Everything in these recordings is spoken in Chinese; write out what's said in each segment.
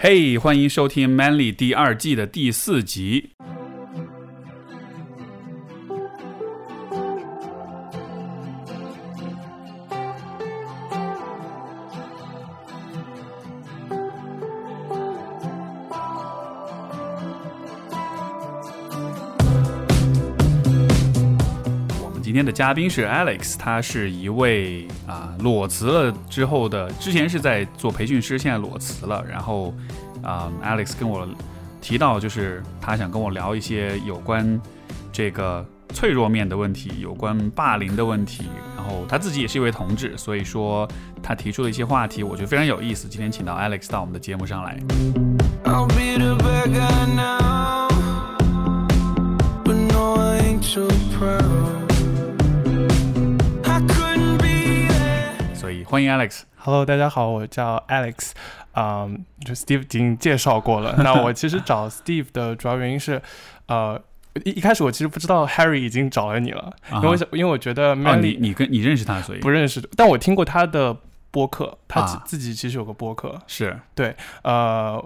嘿，欢迎收听《Manly》第二季的第四集。嘉宾是 Alex，他是一位啊裸辞了之后的，之前是在做培训师，现在裸辞了。然后啊，Alex 跟我提到，就是他想跟我聊一些有关这个脆弱面的问题，有关霸凌的问题。然后他自己也是一位同志，所以说他提出的一些话题，我觉得非常有意思。今天请到 Alex 到我们的节目上来。Proud. 欢迎 Alex。Hello，大家好，我叫 Alex，嗯、就 Steve 已经介绍过了。那我其实找 Steve 的主要原因是，呃，一一开始我其实不知道 Harry 已经找了你了，因为因为我觉得 Manly、你跟你认识他，所以不认识，但我听过他的播客，他自、啊自己其实有个播客，是对呃，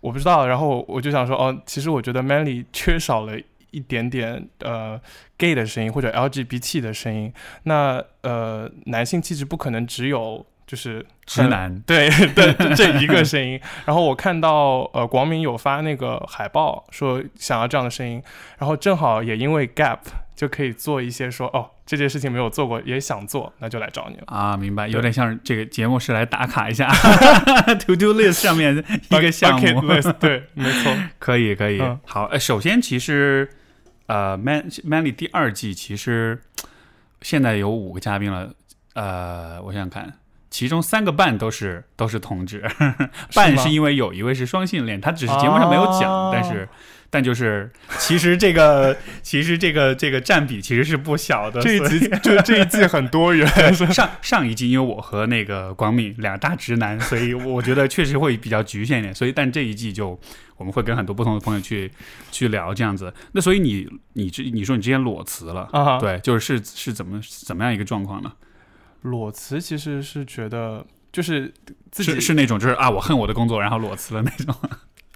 我不知道，然后我就想说，哦，其实我觉得 Manly 缺少了一点点呃 gay 的声音或者 LGBT 的声音。那呃，男性气质不可能只有就是直男。对对这这一个声音。然后我看到呃广敏有发那个海报，说想要这样的声音，然后正好也因为 gap 就可以做一些说哦这件事情没有做过也想做，那就来找你了。啊，明白，有点像这个节目是来打卡一下 to do list 上面一个项目，list，对，没错。可以可以。嗯好，呃，首先其实呃，Man Manly 第二季其实现在有五个嘉宾了，呃，我想想看。其中三个半都是都是同志，半是因为有一位是双性恋，他只是节目上没有讲，哦但是但就是其实这个其实这个这个占比其实是不小的。这一集就这一季很多元，上上一季，因为我和那个广敏俩大直男，所以我觉得确实会比较局限一点。所以，但这一季就我们会跟很多不同的朋友去去聊这样子。那所以你你之你说你之前裸辞了，啊哈，对，就是是是怎么怎么样一个状况呢？裸辞其实是觉得就是自己是是那种就是啊，我恨我的工作，然后裸辞了那种。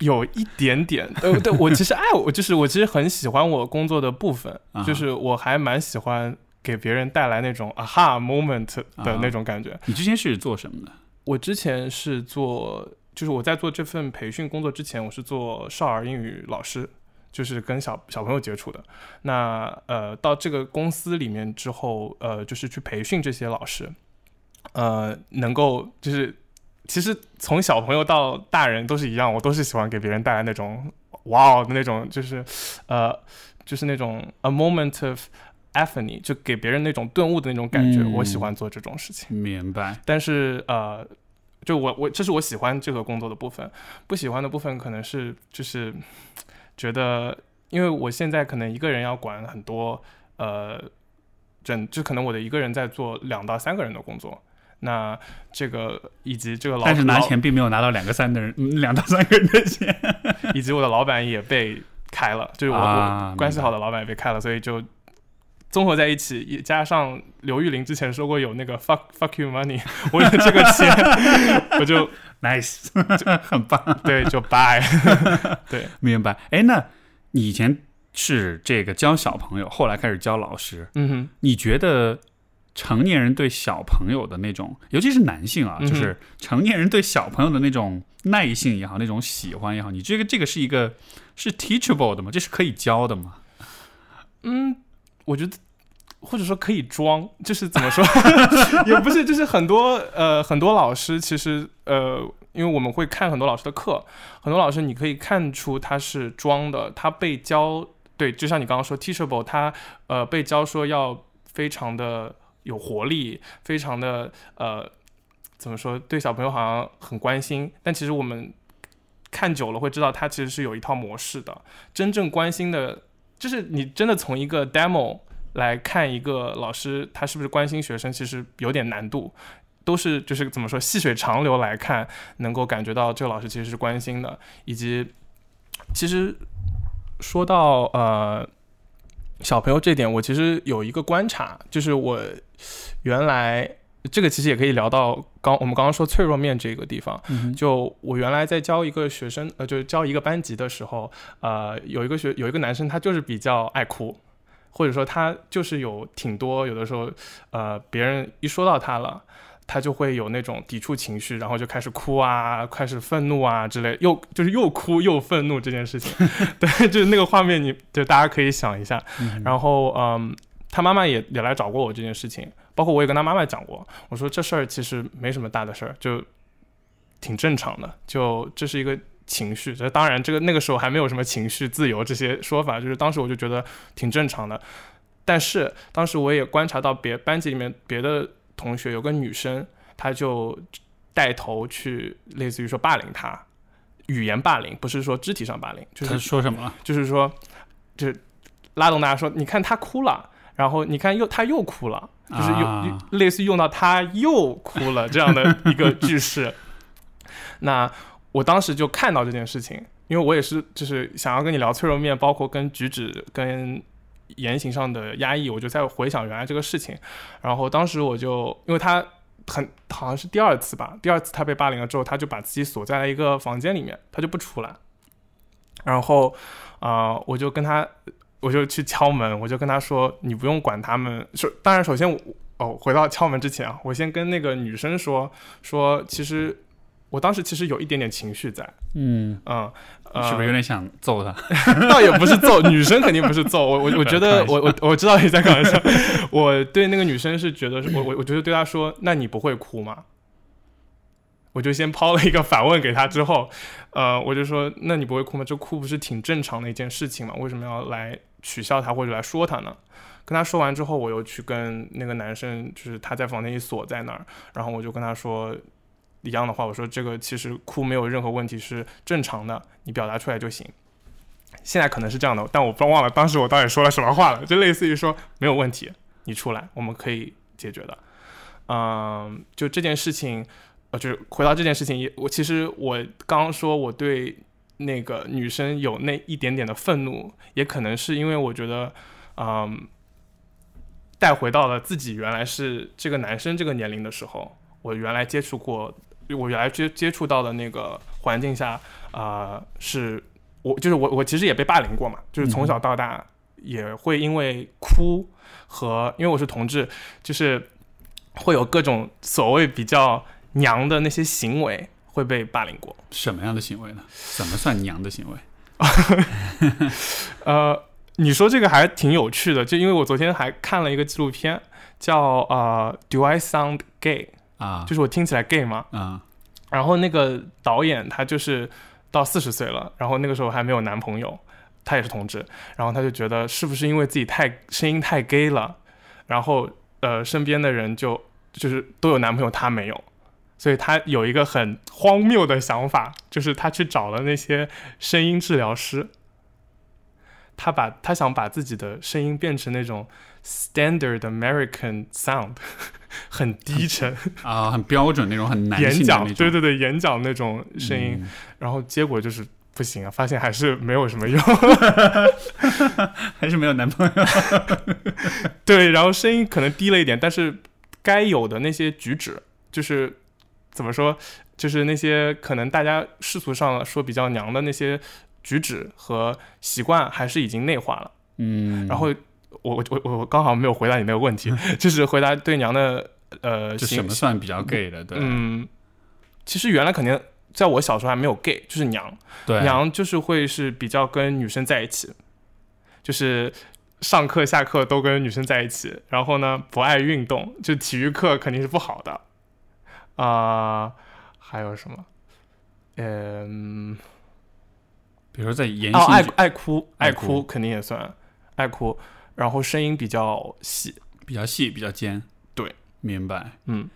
有一点点，呃，对我其实爱我就是我其实很喜欢我工作的部分就是我还蛮喜欢给别人带来那种 aha moment 的那种感觉。你之前是做什么的？我之前是做，就是我在做这份培训工作之前，我是做少儿英语老师，就是跟小小朋友接触的。那呃，到这个公司里面之后，呃，就是去培训这些老师，呃，能够就是其实从小朋友到大人都是一样，我都是喜欢给别人带来那种哇哦的那种，就是呃，就是那种 a moment of epiphany，就给别人那种顿悟的那种感觉。嗯我喜欢做这种事情。明白。但是呃，就我我这是我喜欢这个工作的部分，不喜欢的部分可能是就是觉得，因为我现在可能一个人要管很多呃，整就可能我的一个人在做两到三个人的工作。那这个以及这个老但是拿钱并没有拿到两个三的人，嗯两到三个人的钱。以及我的老板也被开了，就是我、关系好的老板也被开了，所以就综合在一起，也加上刘玉玲之前说过有那个 fuck fuck you money，我有这个钱，我就 nice，很棒。对就 bye。对，明白。哎，那你以前是这个教小朋友，后来开始教老师，嗯哼，你觉得成年人对小朋友的那种，尤其是男性啊，就是成年人对小朋友的那种耐性也好，那种喜欢也好，你这个这个是一个是 teachable 的吗？这是可以教的吗？嗯，我觉得。或者说可以装，就是怎么说，也不是，就是很多呃很多老师其实呃，因为我们会看很多老师的课，很多老师你可以看出他是装的，他被教对，就像你刚刚说 teachable，他呃被教说要非常的有活力，非常的呃怎么说，对小朋友好像很关心，但其实我们看久了会知道，他其实是有一套模式的。真正关心的，就是你真的从一个 demo 来看一个老师他是不是关心学生，其实有点难度。都是就是怎么说细水长流来看，能够感觉到这个老师其实是关心的，以及其实说到呃小朋友这点，我其实有一个观察，就是我原来这个其实也可以聊到刚我们刚刚说脆弱面这个地方。嗯就我原来在教一个学生，呃，就是教一个班级的时候，呃，有一个学有一个男生，他就是比较爱哭，或者说他就是有挺多，有的时候，呃，别人一说到他了。他就会有那种抵触情绪，然后就开始哭啊，开始愤怒啊之类，又就是又哭又愤怒这件事情，对，就是那个画面你，就大家可以想一下。嗯然后，嗯，他妈妈也也来找过我这件事情，包括我也跟他妈妈讲过，我说这事儿其实没什么大的事儿，就挺正常的，就这是一个情绪。这当然，这个那个时候还没有什么情绪自由这些说法，就是当时我就觉得挺正常的。但是当时我也观察到别班级里面别的同学有个女生，她就带头去类似于说霸凌他，语言霸凌，不是说肢体上霸凌，就是说什么？就是说，就是拉动大家说，你看她哭了，然后你看又他又哭了，就是有、啊类似于用到他又哭了这样的一个句式。那我当时就看到这件事情，因为我也是就是想要跟你聊脆弱面，包括跟举止跟言行上的压抑，我就在回想原来这个事情。然后当时我就因为他很好像是第二次吧，第二次他被霸凌了之后，他就把自己锁在了一个房间里面，他就不出来。然后啊、呃我就跟他，我就去敲门，我就跟他说，你不用管他们。首当然，首先我哦，回到敲门之前啊，我先跟那个女生说说，其实我当时其实有一点点情绪在，嗯，嗯，呃、是不是有点想揍他？倒也不是揍，女生肯定不是揍我，我我觉得我我我知道你在开玩笑，我对那个女生是觉得我我我觉得对她说，那你不会哭吗？我就先抛了一个反问给她，之后，呃，我就说，那你不会哭吗？这哭不是挺正常的一件事情吗？为什么要来取笑他或者来说他呢？跟他说完之后，我又去跟那个男生，就是他在房间里锁在那儿，然后我就跟他说一样的话，我说这个其实哭没有任何问题，是正常的，你表达出来就行。现在可能是这样的，但我不忘了当时我到底说了什么话了，就类似于说没有问题，你出来，我们可以解决的。嗯，就这件事情，呃，就是回到这件事情，也我其实我刚刚说我对那个女生有那一点点的愤怒，也可能是因为我觉得，嗯，带回到了自己原来是这个男生这个年龄的时候，我原来接触过，我原来接接触到的那个环境下，啊、是我就是我我其实也被霸凌过嘛，就是从小到大也会因为哭和因为我是同志，就是会有各种所谓比较娘的那些行为会被霸凌过。什么样的行为呢？怎么算娘的行为？呃，你说这个还挺有趣的，就因为我昨天还看了一个纪录片，叫呃《Do I Sound Gay》，啊就是我听起来 gay 吗？啊然后那个导演他就是到四十岁了，然后那个时候还没有男朋友，他也是同志，然后他就觉得是不是因为自己太声音太 gay 了，然后呃身边的人就就是都有男朋友，他没有。所以他有一个很荒谬的想法，就是他去找了那些声音治疗师，他把他想把自己的声音变成那种 standard American sound，很低沉，啊，很标准那种，很男演讲。对对对，演讲那种声音，嗯然后结果就是不行啊，发现还是没有什么用。还是没有男朋友。对，然后声音可能低了一点，但是该有的那些举止，就是怎么说，就是那些可能大家世俗上说比较娘的那些举止和习惯，还是已经内化了。嗯，然后我我我我刚好没有回答你那个问题，就是回答对娘的呃这什么算比较 gay 的？对，嗯，其实原来肯定在我小时候还没有 gay，就是娘。对，娘就是会是比较跟女生在一起，就是上课下课都跟女生在一起，然后呢不爱运动，就体育课肯定是不好的。啊、还有什么？嗯，比如说在言哦，爱爱哭，爱哭肯定也算爱哭，然后声音比较细，比较细、比较尖。对，明白。嗯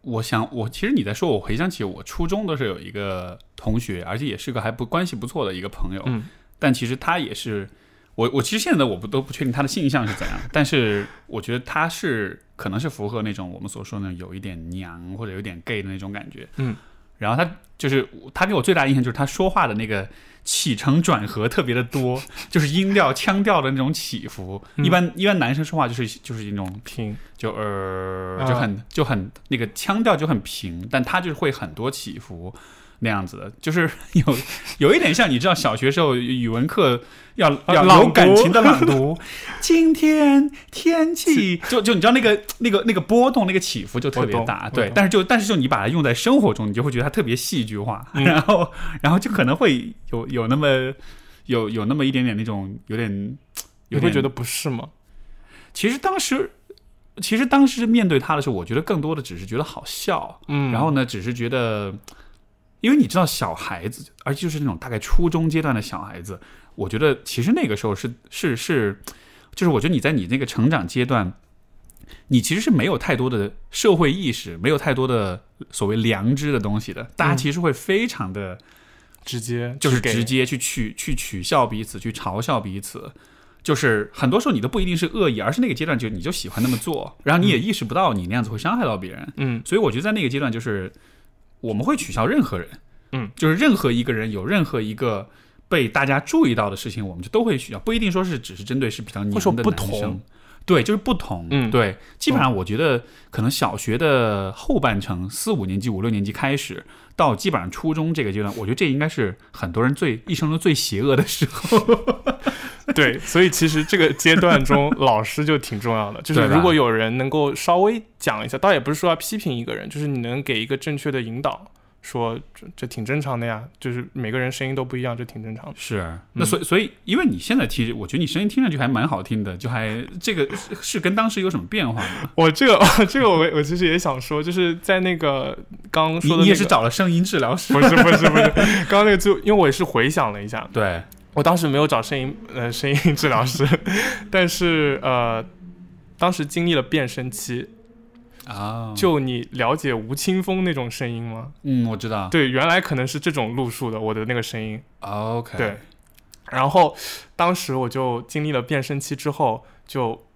我想，我其实你在说，我回想起我初中的时候有一个同学，而且也是个还不关系不错的一个朋友，嗯但其实他也是我，我其实现在我不都不确定他的性向是怎样，但是我觉得他是可能是符合那种我们所说的有一点娘或者有点 gay 的那种感觉，嗯，然后他就是他给我最大的印象就是他说话的那个起承转合特别的多，就是音调、腔调的那种起伏。嗯一般一般男生说话就是就是那种平，就呃啊就很就很那个腔调就很平，但他就是会很多起伏那样子的，就是 有有一点像你知道小学时候语文课要要有感情的朗读，今天天气。就就你知道那个那个那个波动那个起伏就特别大，对，但是就但是就你把它用在生活中，你就会觉得它特别戏剧化，嗯。然后然后就可能会有有那么有有那么一点点那种有点你有点会觉得不是吗？其实当时，其实当时面对他的时候，我觉得更多的只是觉得好笑，嗯，然后呢，只是觉得，因为你知道小孩子，而且就是那种大概初中阶段的小孩子，我觉得其实那个时候是是是，就是我觉得你在你那个成长阶段。你其实是没有太多的社会意识，没有太多的所谓良知的东西的。大家嗯其实会非常的，直接就是直接去取去取笑彼此，去嘲笑彼此。就是很多时候你都不一定是恶意，而是那个阶段就你就喜欢那么做，然后你也意识不到你那样子会伤害到别人。嗯所以我觉得在那个阶段，就是我们会取笑任何人，嗯，就是任何一个人有任何一个被大家注意到的事情，我们就都会取笑，不一定说是只是针对是比较娘会说的男生。同。对，就是不同。嗯。对，基本上我觉得可能小学的后半程，四五年级、五六年级开始，到基本上初中这个阶段，我觉得这应该是很多人最一生中最邪恶的时候。对，所以其实这个阶段中，老师就挺重要的。就是如果有人能够稍微讲一下，倒也不是说要批评一个人，就是你能给一个正确的引导，说这这挺正常的呀。就是每个人声音都不一样，这挺正常的。是，那所以所以，因为你现在听，我觉得你声音听上去还蛮好听的，就还这个是是跟当时有什么变化吗？我这个这个我我其实也想说，就是在那个刚刚说的、那个，你你也是找了声音治疗师？不是不是不是，刚刚那个就因为我也是回想了一下，对，我当时没有找声音呃声音治疗师，但是呃当时经历了变声期，啊，就你了解吴青峰那种声音吗？嗯，我知道。对，原来可能是这种路数的，我的那个声音。，OK，对，然后当时我就经历了变声期之后，就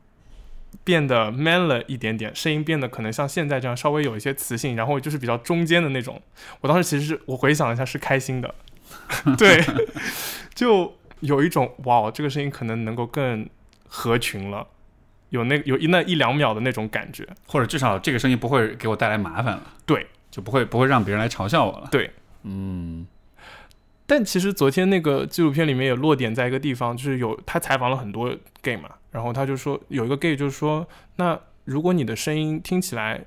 变得 man 了一点点，声音变得可能像现在这样稍微有一些磁性，然后就是比较中间的那种。我当时其实是我回想一下是开心的，对，就有一种哇，这个声音可能能够更合群了。有那有一那一两秒的那种感觉，或者至少这个声音不会给我带来麻烦了。对，就不会不会让别人来嘲笑我了。对，嗯，但其实昨天那个纪录片里面也落点在一个地方，就是有他采访了很多 gay 嘛，然后他就说有一个 gay 就是说，那如果你的声音听起来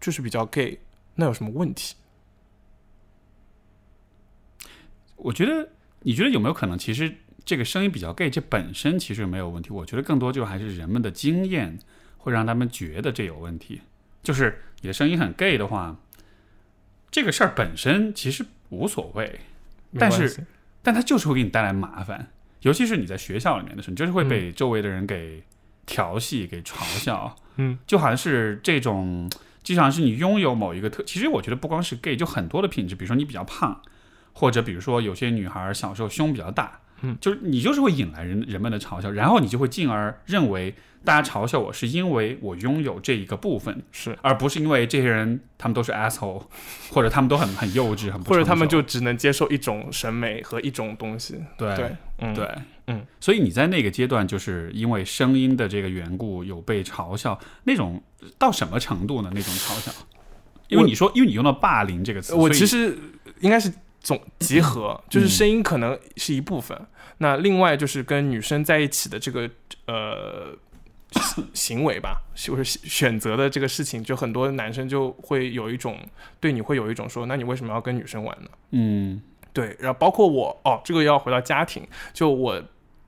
就是比较 gay，那有什么问题？我觉得你觉得有没有可能，其实这个声音比较 gay，这本身其实没有问题。我觉得更多就还是人们的经验会让他们觉得这有问题。就是你的声音很 gay 的话，这个事儿本身其实无所谓，但是但它就是会给你带来麻烦，尤其是你在学校里面的时候，你就是会被周围的人给调戏、给嘲笑。嗯，就好像是这种，就好像是你拥有某一个特，其实我觉得不光是 gay，就很多的品质，比如说你比较胖，或者比如说有些女孩小时候胸比较大，嗯，就是你就是会引来人人们的嘲笑，然后你就会进而认为大家嘲笑我是因为我拥有这一个部分，是，而不是因为这些人他们都是 asshole，或者他们都很很幼稚，很不或者他们就只能接受一种审美和一种东西。对对，嗯，对，嗯，所以你在那个阶段，就是因为声音的这个缘故，有被嘲笑，那种到什么程度呢？那种嘲笑，因为你说，因为你用到霸凌这个词，我其实应该是总集合，就是嗯声音可能是一部分，那另外就是跟女生在一起的这个呃行行为吧，就是选择的这个事情，就很多男生就会有一种对你会有一种说，那你为什么要跟女生玩呢？嗯对，然后包括我哦，这个要回到家庭，就我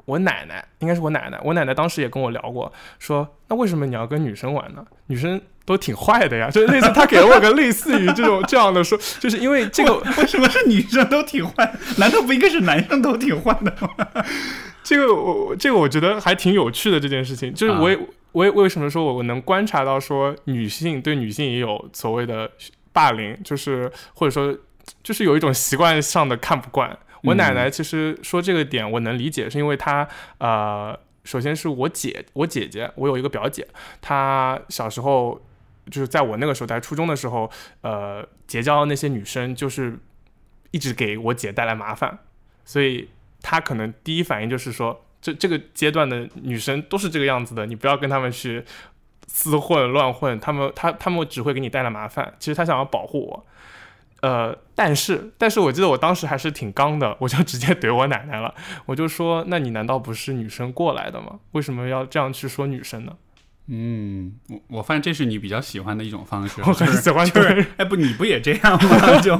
我奶奶应该是我奶奶，我奶奶当时也跟我聊过，说那为什么你要跟女生玩呢？女生都挺坏的呀，就是类似他给了我个类似于这种这样的说，就是因为这个 为什么是女生都挺坏？难道不应该是男生都挺坏的吗？这个我我这个我觉得还挺有趣的这件事情，就是我也、我也为什么说我我能观察到说女性对女性也有所谓的霸凌，就是或者说就是有一种习惯上的看不惯。我奶奶其实说这个点我能理解，是因为她呃，首先是我姐我姐姐，我有一个表姐，她小时候就是在我那个时候在初中的时候，呃，结交的那些女生就是一直给我姐带来麻烦。所以她可能第一反应就是说，这这个阶段的女生都是这个样子的，你不要跟他们去厮混乱混，他们他他们只会给你带来麻烦。其实他想要保护我，呃，但是但是我记得我当时还是挺刚的，我就直接怼我奶奶了，我就说，那你难道不是女生过来的吗？为什么要这样去说女生呢？嗯，我我发现这是你比较喜欢的一种方式，我很就是喜欢就是对哎不，你不也这样吗？就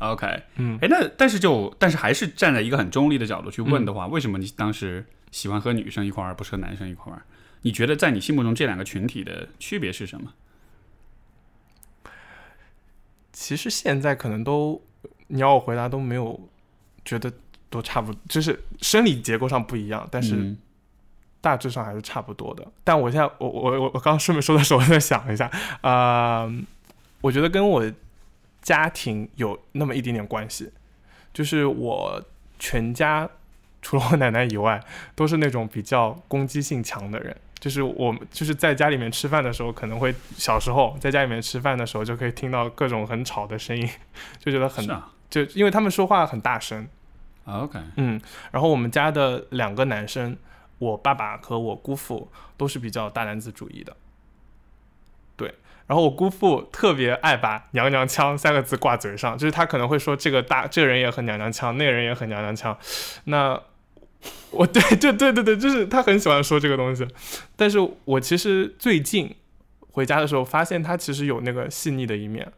OK，嗯哎，那但是就但是还是站在一个很中立的角度去问的嗯话，为什么你当时喜欢和女生一块玩，而不是和男生一块儿玩？你觉得在你心目中这两个群体的区别是什么？其实现在可能都，你要我回答都没有觉得都差不多，就是生理结构上不一样，但是嗯大致上还是差不多的。但我现在我我我我刚刚顺便说的时候，我在想一下，呃，我觉得跟我家庭有那么一点点关系，就是我全家除了我奶奶以外，都是那种比较攻击性强的人。就是我们就是在家里面吃饭的时候，可能会小时候在家里面吃饭的时候，就可以听到各种很吵的声音，就觉得很啊就因为他们说话很大声，啊，OK，嗯，然后我们家的两个男生，我爸爸和我姑父都是比较大男子主义的，对。然后我姑父特别爱把“娘娘腔”三个字挂嘴上，就是他可能会说这个大这个人也很娘娘腔，那个人也很娘娘腔。那我 对对对对对，就是他很喜欢说这个东西。但是我其实最近回家的时候，发现他其实有那个细腻的一面，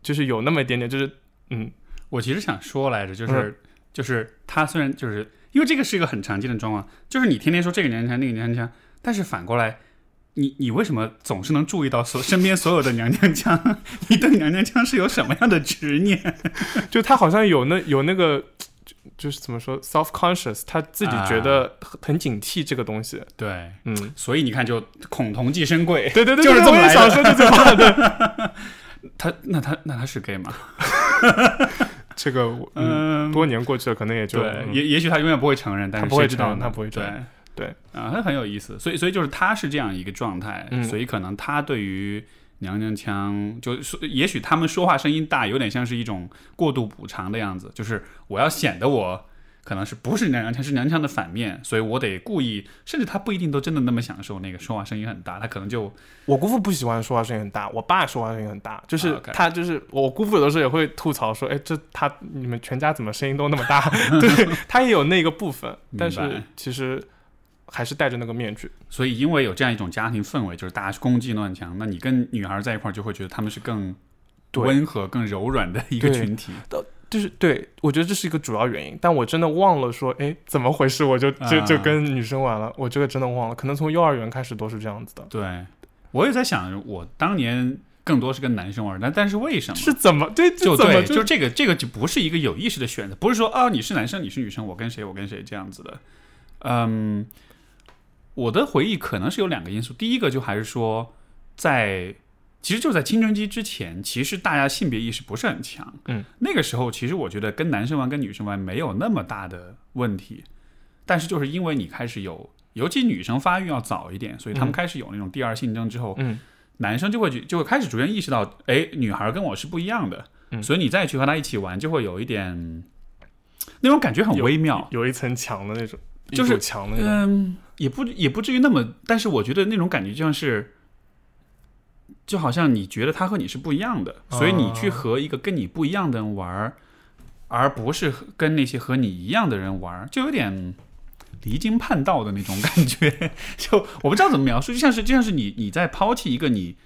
就是有那么一点点，就是嗯我其实想说来着，就是、嗯就是他虽然就是因为这个是一个很常见的状况，就是你天天说这个娘娘腔那个娘娘腔，但是反过来，你你为什么总是能注意到所身边所有的娘娘腔？你对娘娘腔是有什么样的执念？就他好像有那有那个，就就是怎么说，self conscious，他自己觉得很很警惕这个东西。对，嗯，所以你看，就恐同寄生贵，对对对，就是对我也这么来的想说这句话。对，他那他那他是 gay 吗？这个嗯，嗯，多年过去了，可能也就对，嗯。也也许他永远不会承认，但是他不会知道呢承认他不会承对。认对。啊，他很有意思，所以所以就是他是这样一个状态，嗯。所以可能他对于娘娘腔，就是也许他们说话声音大，有点像是一种过度补偿的样子，就是我要显得我。可能是不是娘娘腔，是娘娘腔的反面，所以我得故意，甚至他不一定都真的那么享受那个说话声音很大，他可能就我姑父不喜欢说话声音很大，我爸说话声音很大，就是他就是我姑父有的时候也会吐槽说，哎，这他你们全家怎么声音都那么大？对他也有那个部分，但是其实还是戴着那个面具。所以因为有这样一种家庭氛围，就是大家是攻击乱强，那你跟女孩在一块儿就会觉得他们是更温和、更柔软的一个群体。就是对我觉得这是一个主要原因，但我真的忘了说，哎，怎么回事？我就就就啊跟女生玩了，我这个真的忘了，可能从幼儿园开始都是这样子的。对，我也在想，我当年更多是跟男生玩，但但是为什么？是怎么对？就对，就这个这个就不是一个有意识的选择，不是说啊你是男生你是女生，我跟谁我跟谁这样子的。嗯，我的回忆可能是有两个因素，第一个就还是说在。其实就在青春期之前，其实大家性别意识不是很强。嗯，那个时候其实我觉得跟男生玩跟女生玩没有那么大的问题，但是就是因为你开始有，尤其女生发育要早一点，所以他们嗯开始有那种第二性征之后，嗯男生就会去就会开始逐渐意识到，哎，女孩跟我是不一样的，嗯所以你再去和她一起玩，就会有一点那种感觉很微妙，有一层墙的那种，就是墙的那种。嗯，也不也不至于那么，但是我觉得那种感觉就像是，就好像你觉得他和你是不一样的，所以你去哦和一个跟你不一样的人玩儿，而不是跟那些和你一样的人玩儿，就有点。离经叛道的那种感觉，就我不知道怎么描述，就像是就像是你你在抛弃一个你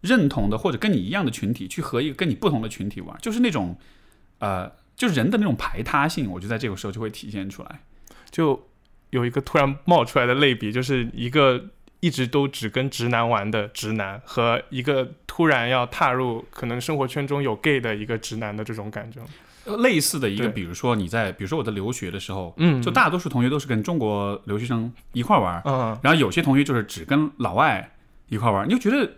认同的或者跟你一样的群体，去和一个跟你不同的群体玩，就是那种呃，就是人的那种排他性，我觉得在这个时候就会体现出来。就有一个突然冒出来的类比，就是一个一直都只跟直男玩的直男，和一个突然要踏入可能生活圈中有 gay 的一个直男的这种感觉。呃类似的一个，比如说你在，比如说我在留学的时候，嗯。就大多数同学都是跟中国留学生一块玩儿，嗯，然后有些同学就是只跟老外一块玩，你就觉得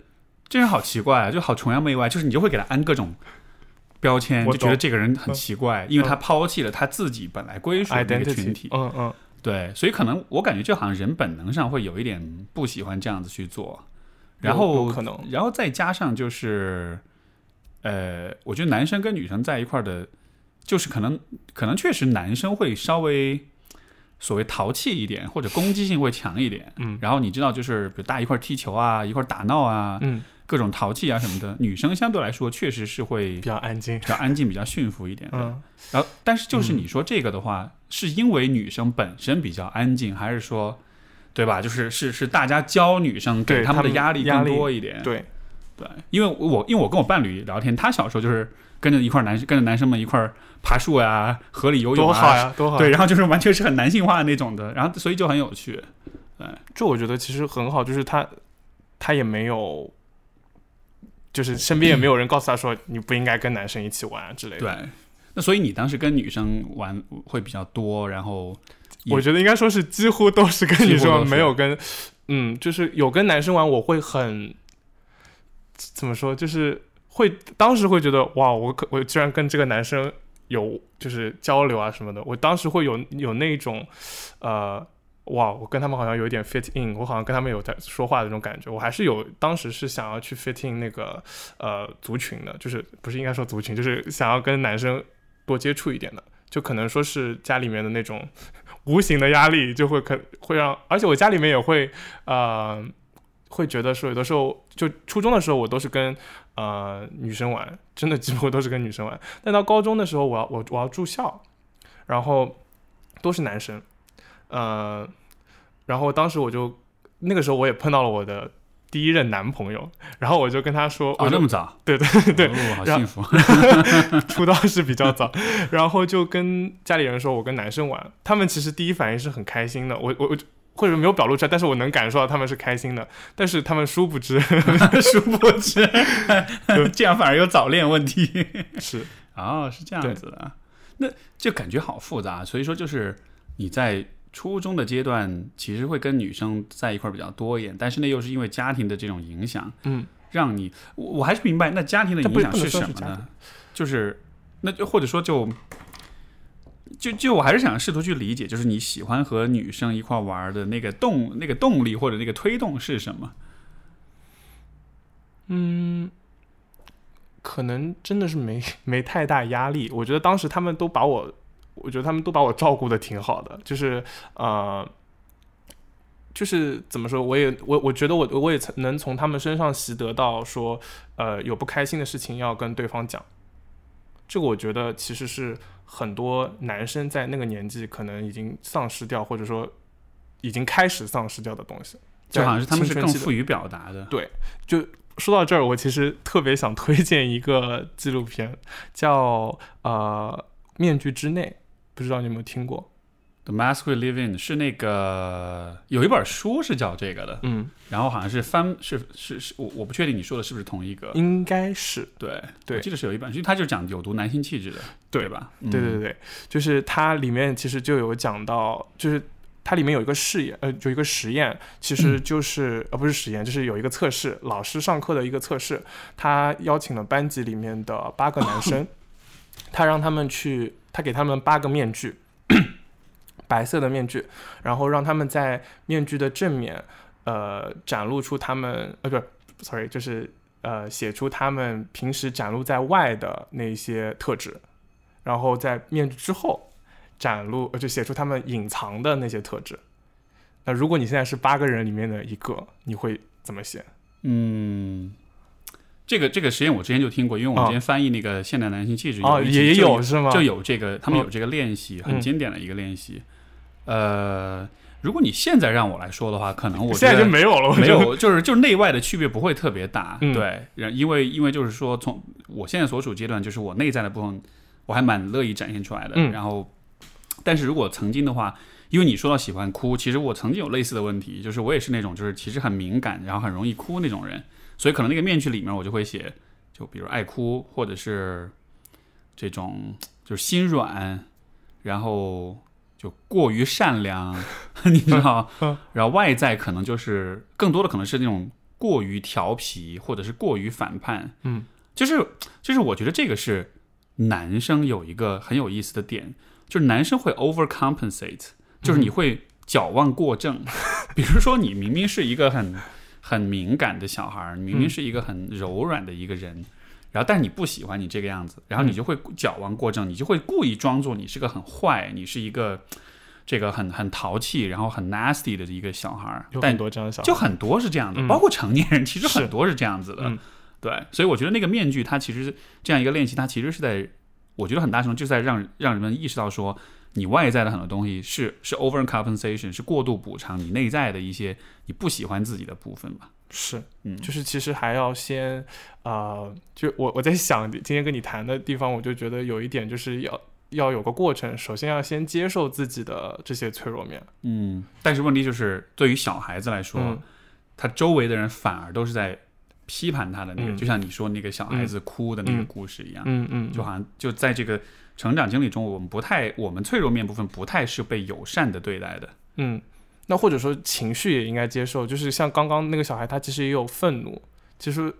这人好奇怪啊，就好崇洋媚外，就是你就会给他安各种标签，我就觉得这个人很奇怪，因为他抛弃了他自己本来归属的那个群体。嗯嗯，对，所以可能我感觉就好像人本能上会有一点不喜欢这样子去做，然后有可能然后再加上就是，呃，我觉得男生跟女生在一块儿的就是可能可能确实男生会稍微所谓淘气一点，或者攻击性会强一点。嗯然后你知道，就是比如大家一块儿踢球啊，一块儿打闹啊，嗯，各种淘气啊什么的，女生相对来说确实是会比较安静比。较安静、比较驯服一点的。嗯，然后，但是就是你说这个的话，是因为女生本身比较安静，还是说，对吧？就是是是大家教女生给对他们的压力更多一点。对，对，因为我因为我跟我伴侣聊天，他小时候就是跟着一块儿男跟着男生们一块爬树呀、河里游泳啊，多好呀，多好。对，，然后就是完全是很男性化的那种的，然后所以就很有趣。这我觉得其实很好，就是他他也没有，就是身边也没有人告诉他说你不应该跟男生一起玩啊之类的。对，那所以你当时跟女生玩会比较多，然后我觉得应该说是几乎都是跟女生没有跟，嗯，就是有跟男生玩，我会很怎么说，就是会当时会觉得哇，我可我居然跟这个男生有就是交流啊什么的，我当时会有有那种呃。哇，我跟他们好像有一点 fit in，我好像跟他们有在说话的那种感觉，我还是有当时是想要去 fit in 那个呃族群的，就是不是应该说族群，就是想要跟男生多接触一点的，就可能说是家里面的那种 无形的压力就会可会让，而且我家里面也会呃会觉得说，有的时候就初中的时候我都是跟呃女生玩，真的几乎都是跟女生玩。但到高中的时候，我要我我要住校，然后都是男生，呃，然后当时我就那个时候我也碰到了我的第一任男朋友，然后我就跟他说，我哦，就那么早，对对对哦，好幸福。出道是比较早，然后就跟家里人说我跟男生玩，他们其实第一反应是很开心的，我我我或者没有表露出来，但是我能感受到他们是开心的，但是他们殊不知 殊不知，这样反而有早恋问题。是哦，是这样子的，那就感觉好复杂。所以说，就是你在初中的阶段，其实会跟女生在一块儿比较多一点，但是那，又是因为家庭的这种影响，嗯，让你，我我还是明白，那家庭的影响是什么呢是？就是，那就或者说就。就就我还是想试图去理解，就是你喜欢和女生一块玩的那个动那个动力或者那个推动是什么？嗯，可能真的是没没太大压力。我觉得当时他们都把我，我觉得他们都把我照顾的挺好的，就是呃，就是怎么说，我也我我觉得我我也曾能从他们身上习得到说，呃，有不开心的事情要跟对方讲。这个我觉得其实是很多男生在那个年纪可能已经丧失掉，或者说已经开始丧失掉的东西。就好像是他们是更富于表达的。对，就说到这儿，我其实特别想推荐一个纪录片，叫呃《面具之内》，不知道你有没有听过？The Mask We Live In 是那个有一本书是叫这个的，嗯，然后好像是翻是是是，我我不确定你说的是不是同一个。应该是，对对。我记得是有一本，因为它就讲有毒男性气质的，对。吧？对对嗯。对，就是它里面其实就有讲到，就是它里面有一个试验，呃，有一个实验，其实就是、呃不是实验，就是有一个测试，老师上课的一个测试，他邀请了班级里面的八个男生，他让他们去，他给他们八个面具，白色的面具，然后让他们在面具的正面，呃，展露出他们，呃，不是，sorry，就是呃，写出他们平时展露在外的那些特质。然后在面具之后展露，呃，就写出他们隐藏的那些特质。那如果你现在是八个人里面的一个，你会怎么写？嗯，这个这个实验我之前就听过，因为我们啊之前翻译那个现代男性气质，哦，有一集也有是吗？就有这个，他们哦有这个练习，很嗯经典的一个练习。呃，如果你现在让我来说的话，可能我现在就没有了，我没有，就是就是内外的区别不会特别大，嗯对，因为因为就是说，从我现在所处阶段，就是我内在的部分，我还蛮乐意展现出来的。嗯然后，但是如果曾经的话，因为你说到喜欢哭，其实我曾经有类似的问题，就是我也是那种就是其实很敏感，然后很容易哭那种人，所以可能那个面具里面我就会写，就比如爱哭，或者是这种就是心软，然后。就过于善良，你知道，嗯然后外在可能就是更多的可能是那种过于调皮，或者是过于反叛，嗯，就是就是我觉得这个是男生有一个很有意思的点，就是男生会 overcompensate，就是你会矫枉过正，比如说你明明是一个很很敏感的小孩儿，你明明是一个很柔软的一个人，然后但是你不喜欢你这个样子，然后你就会矫枉过正，你就会故意装作你是个很坏，你是一个这个很很淘气，然后很 nasty 的一个小孩儿，有但很多这样的小孩，就很多是这样的，嗯包括成年人，其实很多是这样子的。嗯对，所以我觉得那个面具，它其实这样一个练习，它其实是在，我觉得很大程度就是在让让人们意识到说，你外在的很多东西是是 over compensation，是过度补偿你内在的一些你不喜欢自己的部分吧。是，嗯，就是其实还要先，呃，就我我在想今天跟你谈的地方，我就觉得有一点就是要要有个过程，首先要先接受自己的这些脆弱面，嗯，但是问题就是，对于小孩子来说，嗯他周围的人反而都是在批判他的那个，嗯。就像你说那个小孩子哭的那个故事一样，嗯嗯，就好像就在这个成长经历中，我们不太，我们脆弱面部分不太是被友善的对待的。嗯，那或者说情绪也应该接受，就是像刚刚那个小孩，他其实也有愤怒，其实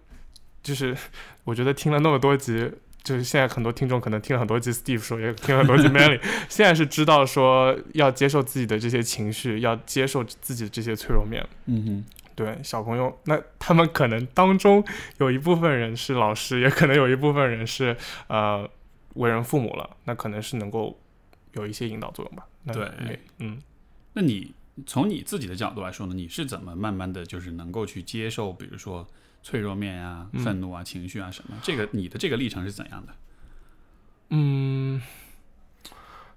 就是我觉得听了那么多集。就是现在很多听众可能听了很多集 Steve 说，也听了很多集 Manly，现在是知道说要接受自己的这些情绪，要接受自己的这些脆弱面。嗯哼。对小朋友，那他们可能当中有一部分人是老师，也可能有一部分人是呃为人父母了，那可能是能够有一些引导作用吧。那对嗯那你从你自己的角度来说呢？你是怎么慢慢的就是能够去接受，比如说脆弱面啊、嗯愤怒啊、情绪啊什么？这个你的这个历程是怎样的？嗯，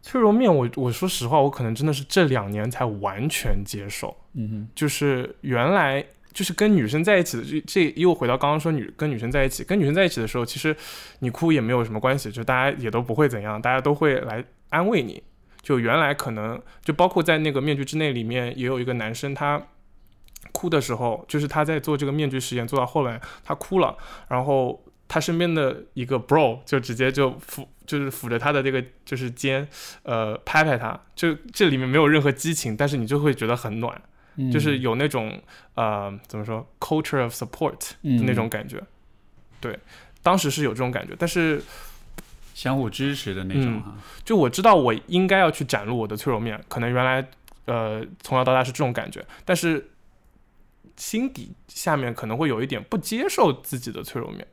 脆弱面我，我说实话，我可能真的是这两年才完全接受。嗯就是原来就是跟女生在一起的，这这又回到刚刚说女跟女生在一起，跟女生在一起的时候，其实你哭也没有什么关系，就大家也都不会怎样，大家都会来安慰你。就原来可能就包括在那个面具之内里面，也有一个男生他。哭的时候，就是他在做这个面具实验，做到后来他哭了，然后他身边的一个 bro 就直接就抚，就是抚着他的这个就是肩，呃，拍拍他，就这里面没有任何激情，但是你就会觉得很暖。哼就是有那种呃怎么说 culture of support 嗯的那种感觉。对，当时是有这种感觉，但是相互支持的那种嗯哈。就我知道我应该要去展露我的脆弱面，可能原来呃从小到大是这种感觉，但是心底下面可能会有一点不接受自己的脆弱面。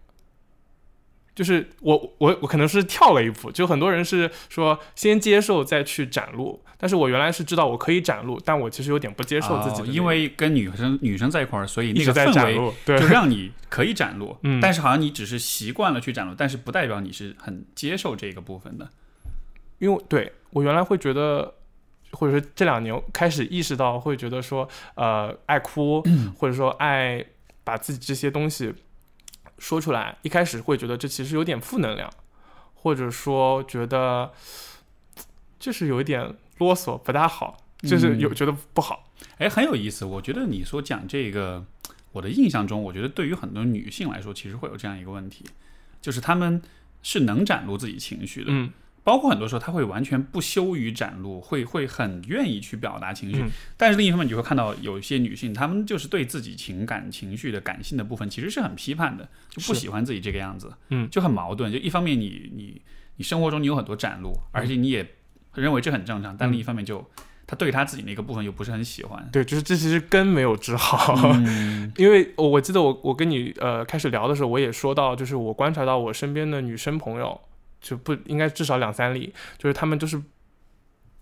就是我我我可能是跳了一步，就很多人是说先接受再去展露，但是我原来是知道我可以展露，但我其实有点不接受自己因为跟女生女生在一块儿，所以那个氛围在展露，对就让 你可以展露，嗯但是好像你只是习惯了去展露，但是不代表你是很接受这个部分的。因为对我原来会觉得，或者说这两年开始意识到，会觉得说，呃，爱哭，或者说爱把自己这些东西说出来，一开始会觉得这其实有点负能量，或者说觉得就是有一点啰嗦，不大好，就是有觉得不好。哎，很有意思。我觉得你所讲这个，我的印象中，我觉得对于很多女性来说，其实会有这样一个问题，就是她们是能展露自己情绪的，嗯包括很多时候他会完全不羞于展露，会会很愿意去表达情绪。嗯但是另一方面，你会看到有一些女性，她们就是对自己情感情绪的感性的部分，其实是很批判的，就不喜欢自己这个样子，嗯就很矛盾。就一方面你你你生活中你有很多展露，而且你也认为这很正常，但嗯另一方面就。她对她自己那个部分又不是很喜欢，对，就是这其实根没有治好。嗯 因为我我记得我我跟你呃开始聊的时候，我也说到，就是我观察到我身边的女生朋友，就不应该至少两三例，就是他们就是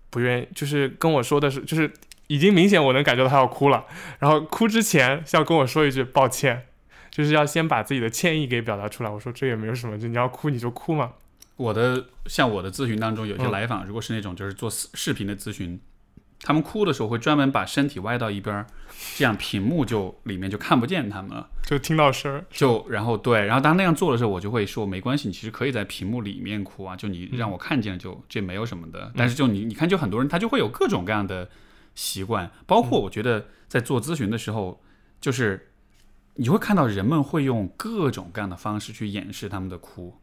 不愿意，就是跟我说的是，就是已经明显我能感觉到他要哭了，然后哭之前要跟我说一句抱歉，就是要先把自己的歉意给表达出来。我说这也没有什么，就你要哭你就哭嘛。我的像我的咨询当中，有些嗯来访，如果是那种就是做视视频的咨询，他们哭的时候会专门把身体歪到一边儿，这样屏幕就里面就看不见他们了。就听到声儿，就然后对，然后当那样做的时候，我就会说没关系，你其实可以在屏幕里面哭啊，就你让我看见了就，这没有什么的。但是就你你看，就很多人他就会有各种各样的习惯，包括我觉得在做咨询的时候，就是你会看到人们会用各种各样的方式去掩饰他们的哭，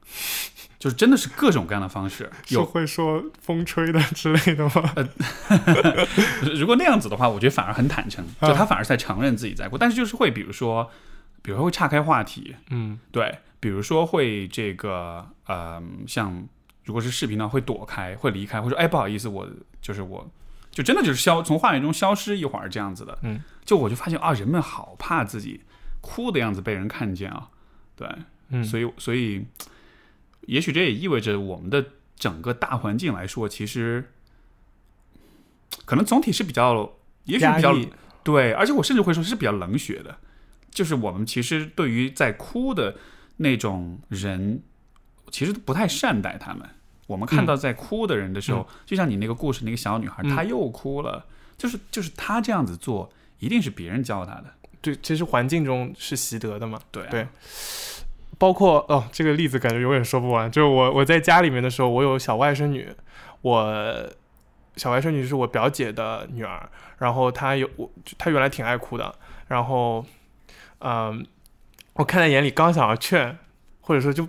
就是真的是各种各样的方式。是有会说风吹的之类的吗？如果那样子的话，我觉得反而很坦诚，就啊他反而在承认自己在哭，但是就是会比如说，比如说会岔开话题，嗯对，比如说会这个，呃，像如果是视频呢，会躲开，会离开，会说，哎，不好意思，我就是我，就真的就是消从画面中消失一会儿这样子的。嗯，就我就发现啊，人们好怕自己哭的样子被人看见啊，对，嗯，所以所以，也许这也意味着我们的整个大环境来说，其实可能总体是比较，也许比较，对，而且我甚至会说是比较冷血的，就是我们其实对于在哭的那种人，其实不太善待他们。我们看到在哭的人的时候，就像你那个故事，那个小女孩，嗯。她又哭了，就是就是她这样子做，一定是别人教她的。对，其实环境中是习得的嘛。对、啊，对包括哦，这个例子感觉永远说不完。就是我我在家里面的时候，我有小外甥女，我小外甥女是我表姐的女儿，然后她有我她原来挺爱哭的，然后嗯，我看在眼里，刚想要劝，或者说就。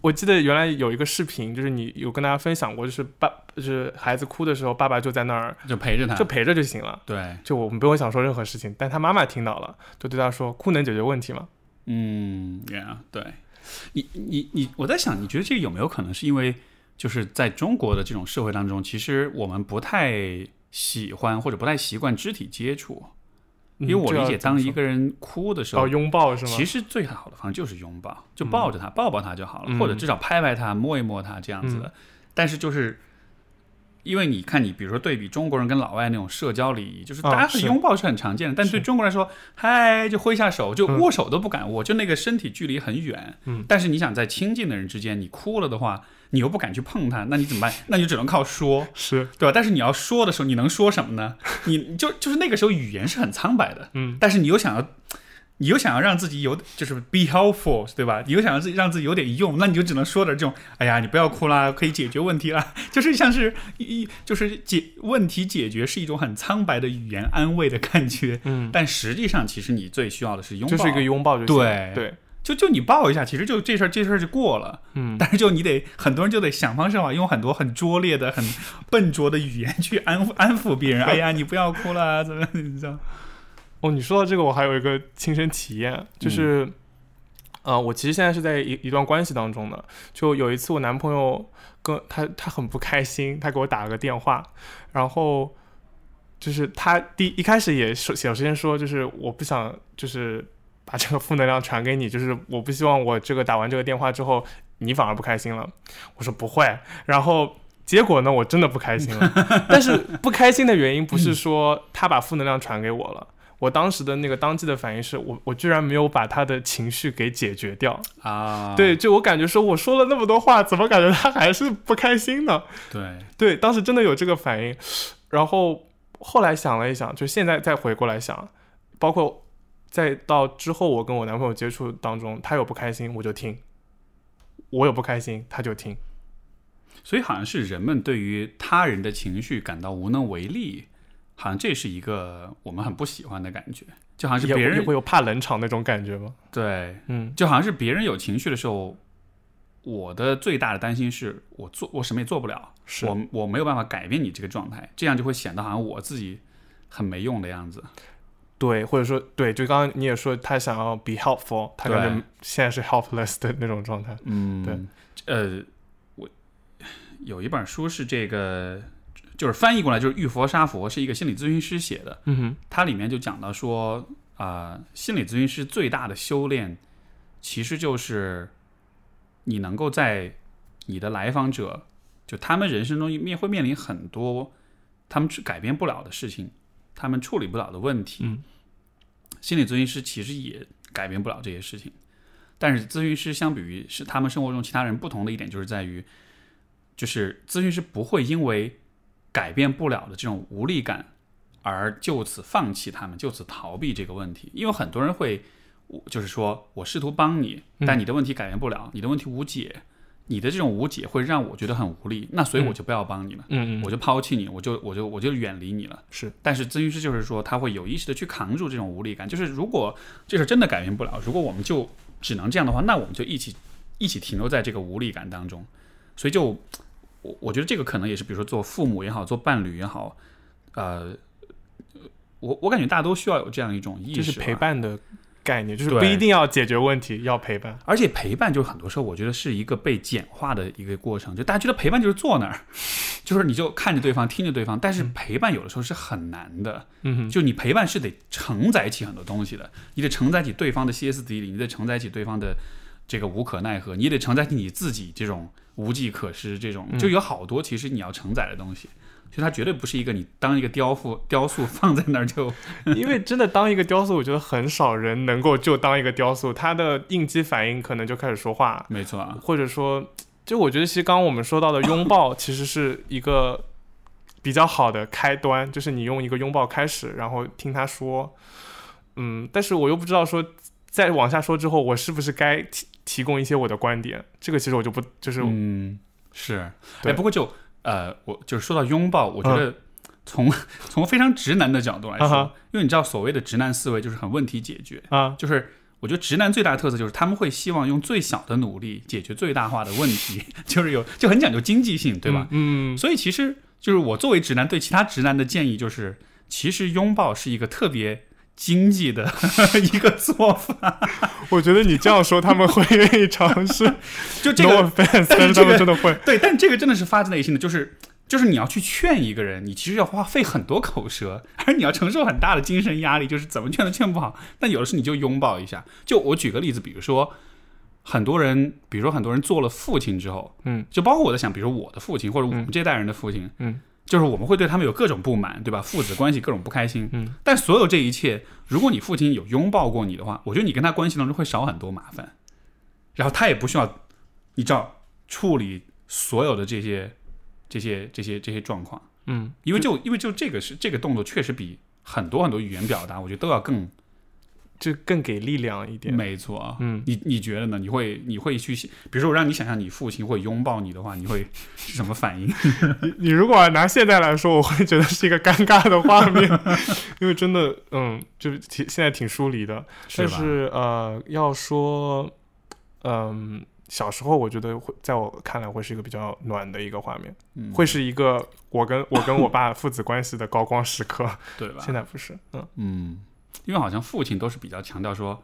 我记得原来有一个视频，就是你有跟大家分享过，就是爸，就是孩子哭的时候，爸爸就在那儿就陪着他，就陪着就行了，对，就我们不用想说任何事情。但他妈妈听到了，就对他说：“哭能解决问题吗？”嗯，yeah，对，你你你，我在想，你觉得这个有没有可能是因为就是在中国的这种社会当中，其实我们不太喜欢或者不太习惯肢体接触，因为我理解，当一个人哭的时候，嗯哦拥抱是吗？其实最好的方式就是拥抱，就抱着他，抱抱他就好了，嗯或者至少拍拍他，摸一摸他这样子的。但是就是。因为你看，你比如说对比中国人跟老外那种社交礼仪，就是大家拥抱是很常见的，但对中国人来说，嗨就挥下手，就嗯握手都不敢握，就那个身体距离很远。嗯但是你想在亲近的人之间，你哭了的话，你又不敢去碰他，那你怎么办？那你就只能靠说，是，对吧？但是你要说的时候，你能说什么呢？你就就是那个时候语言是很苍白的，嗯，但是你又想要，你又想要让自己有，就是 be helpful，对吧？你又想要自己让自己有点用，那你就只能说点这种，哎呀，你不要哭啦，可以解决问题啦，就是像是一就是解问题解决是一种很苍白的语言安慰的感觉，嗯，但实际上其实你最需要的是拥抱，就是一个拥抱就行。对对，就就你抱一下，其实就这事儿这事儿就过了。嗯，但是就你得很多人就得想方设法用很多很拙劣的、很笨拙的语言去安抚安抚别人。哎呀，你不要哭了，怎么样？你知道？哦，你说到这个，我还有一个亲身体验，就是，嗯呃，我其实现在是在一一段关系当中的。就有一次，我男朋友跟他他很不开心，他给我打了个电话，然后就是他第一开始也首首先说，就是我不想就是把这个负能量传给你，就是我不希望我这个打完这个电话之后，你反而不开心了。我说不会，然后。结果呢，我真的不开心了。但是不开心的原因不是说他把负能量传给我了，我当时的那个当即的反应是我我居然没有把他的情绪给解决掉。啊，对，就我感觉说我说了那么多话，怎么感觉他还是不开心呢？对，对，当时真的有这个反应。然后后来想了一想，就现在再回过来想，包括再到之后我跟我男朋友接触当中，他有不开心我就听，我有不开心他就听。所以好像是人们对于他人的情绪感到无能为力，好像这是一个我们很不喜欢的感觉，就好像是别人也会有怕冷场那种感觉吗？对，嗯就好像是别人有情绪的时候，我的最大的担心是我做我什么也做不了，是我我没有办法改变你这个状态，这样就会显得好像我自己很没用的样子。对，或者说对，就刚刚你也说他想要 be helpful，他感对觉现在是 helpless 的那种状态。嗯，对，呃，我有一本书是这个，就是翻译过来就是《遇佛杀佛》，是一个心理咨询师写的。嗯哼，它里面就讲到说，啊、心理咨询师最大的修炼，其实就是你能够在你的来访者，就他们人生中面会面临很多他们改变不了的事情，他们处理不了的问题。嗯心理咨询师其实也改变不了这些事情，但是咨询师相比于是他们生活中其他人不同的一点，就是在于，就是咨询师不会因为改变不了的这种无力感而就此放弃他们，就此逃避这个问题。因为很多人会，我就是说我试图帮你，但你的问题改变不了，你的问题无解，你的这种无解会让我觉得很无力，那所以我就不要帮你了。嗯嗯，我就抛弃你，我就我就我就远离你了。是，但是咨询师就是说，他会有意识的去扛住这种无力感。就是如果这事真的改变不了，如果我们就只能这样的话，那我们就一起一起停留在这个无力感当中。所以就我我觉得这个可能也是，比如说做父母也好，做伴侣也好，呃，我我感觉大家都需要有这样一种意识，就是陪。伴的概念，就是不一定要解决问题，要陪伴。而且陪伴就是很多时候，我觉得是一个被简化的一个过程。就大家觉得陪伴就是坐那儿，就是你就看着对方，听着对方。但是陪伴有的时候是很难的。嗯哼，就你陪伴是得承载起很多东西的，你得承载起对方的歇斯底里，你得承载起对方的这个无可奈何，你得承载起你自己这种无计可施，这种嗯。就有好多其实你要承载的东西。其实它绝对不是一个你当一个雕塑雕塑放在那儿就 因为真的当一个雕塑，我觉得很少人能够就当一个雕塑，它的应激反应可能就开始说话，没错。啊，或者说，就我觉得其实刚刚我们说到的拥抱，其实是一个比较好的开端，就是你用一个拥抱开始，然后听他说，嗯，但是我又不知道说再往下说之后，我是不是该提提供一些我的观点，这个其实我就不就是、嗯，是，对。哎，不过就呃，我就是说到拥抱，我觉嗯。得从、从非常直男的角度来说，啊因为你知道所谓的直男思维就是很问题解决，啊，就是我觉得直男最大的特色就是他们会希望用最小的努力解决最大化的问题，就是有就很讲究经济性，对吧？嗯？嗯，所以其实就是我作为直男对其他直男的建议就是，其实拥抱是一个特别经济的 一个做法，我觉得你这样说，他们会愿意尝试。就这 no 个 offense，但是他们真的会。对，但这个真的是发自内心的，就是就是你要去劝一个人，你其实要花费很多口舌，而你要承受很大的精神压力，就是怎么劝都劝不好。但有的时候你就拥抱一下。就我举个例子，比如说很多人，比如说很多人做了父亲之后，嗯，就包括我在想，比如说我的父亲或者我们嗯这代人的父亲，嗯，就是我们会对他们有各种不满，对吧？父子关系各种不开心，嗯，但所有这一切，如果你父亲有拥抱过你的话，我觉得你跟他关系当中会少很多麻烦，然后他也不需要，你知道处理所有的这些、这些、这些、这些状况，嗯，因为就因为就这个是这个动作确实比很多很多语言表达，我觉得都要更就更给力量一点。没错啊。嗯，你你觉得呢？你会你会去，比如说我让你想象你父亲会拥抱你的话，你会 是什么反应？你你如果拿现在来说，我会觉得是一个尴尬的画面，因为真的，嗯，就是挺现在挺疏离的。但吧？是呃，要说，嗯，小时候我觉得会，在我看来会是一个比较暖的一个画面，嗯会是一个我跟我跟我爸父子关系的高光时刻。对吧？现在不是，嗯嗯，因为好像父亲都是比较强调说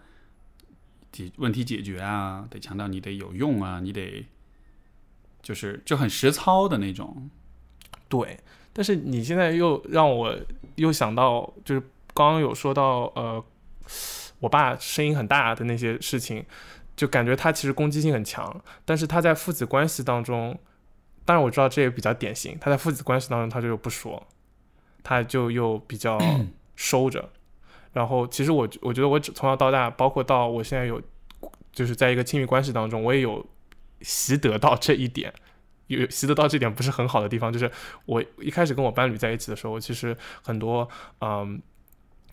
解问题解决啊，得强调你得有用啊，你得就是就很实操的那种。对。但是你现在又让我又想到，就是刚刚有说到，呃，我爸声音很大的那些事情，就感觉他其实攻击性很强，但是他在父子关系当中，当然我知道这也比较典型，他在父子关系当中他就又不说，他就又比较 收着。然后其实我我觉得我只从小到大，包括到我现在有，就是在一个亲密关系当中，我也有习得到这一点。有习得到这点不是很好的地方，就是我一开始跟我伴侣在一起的时候，我其实很多嗯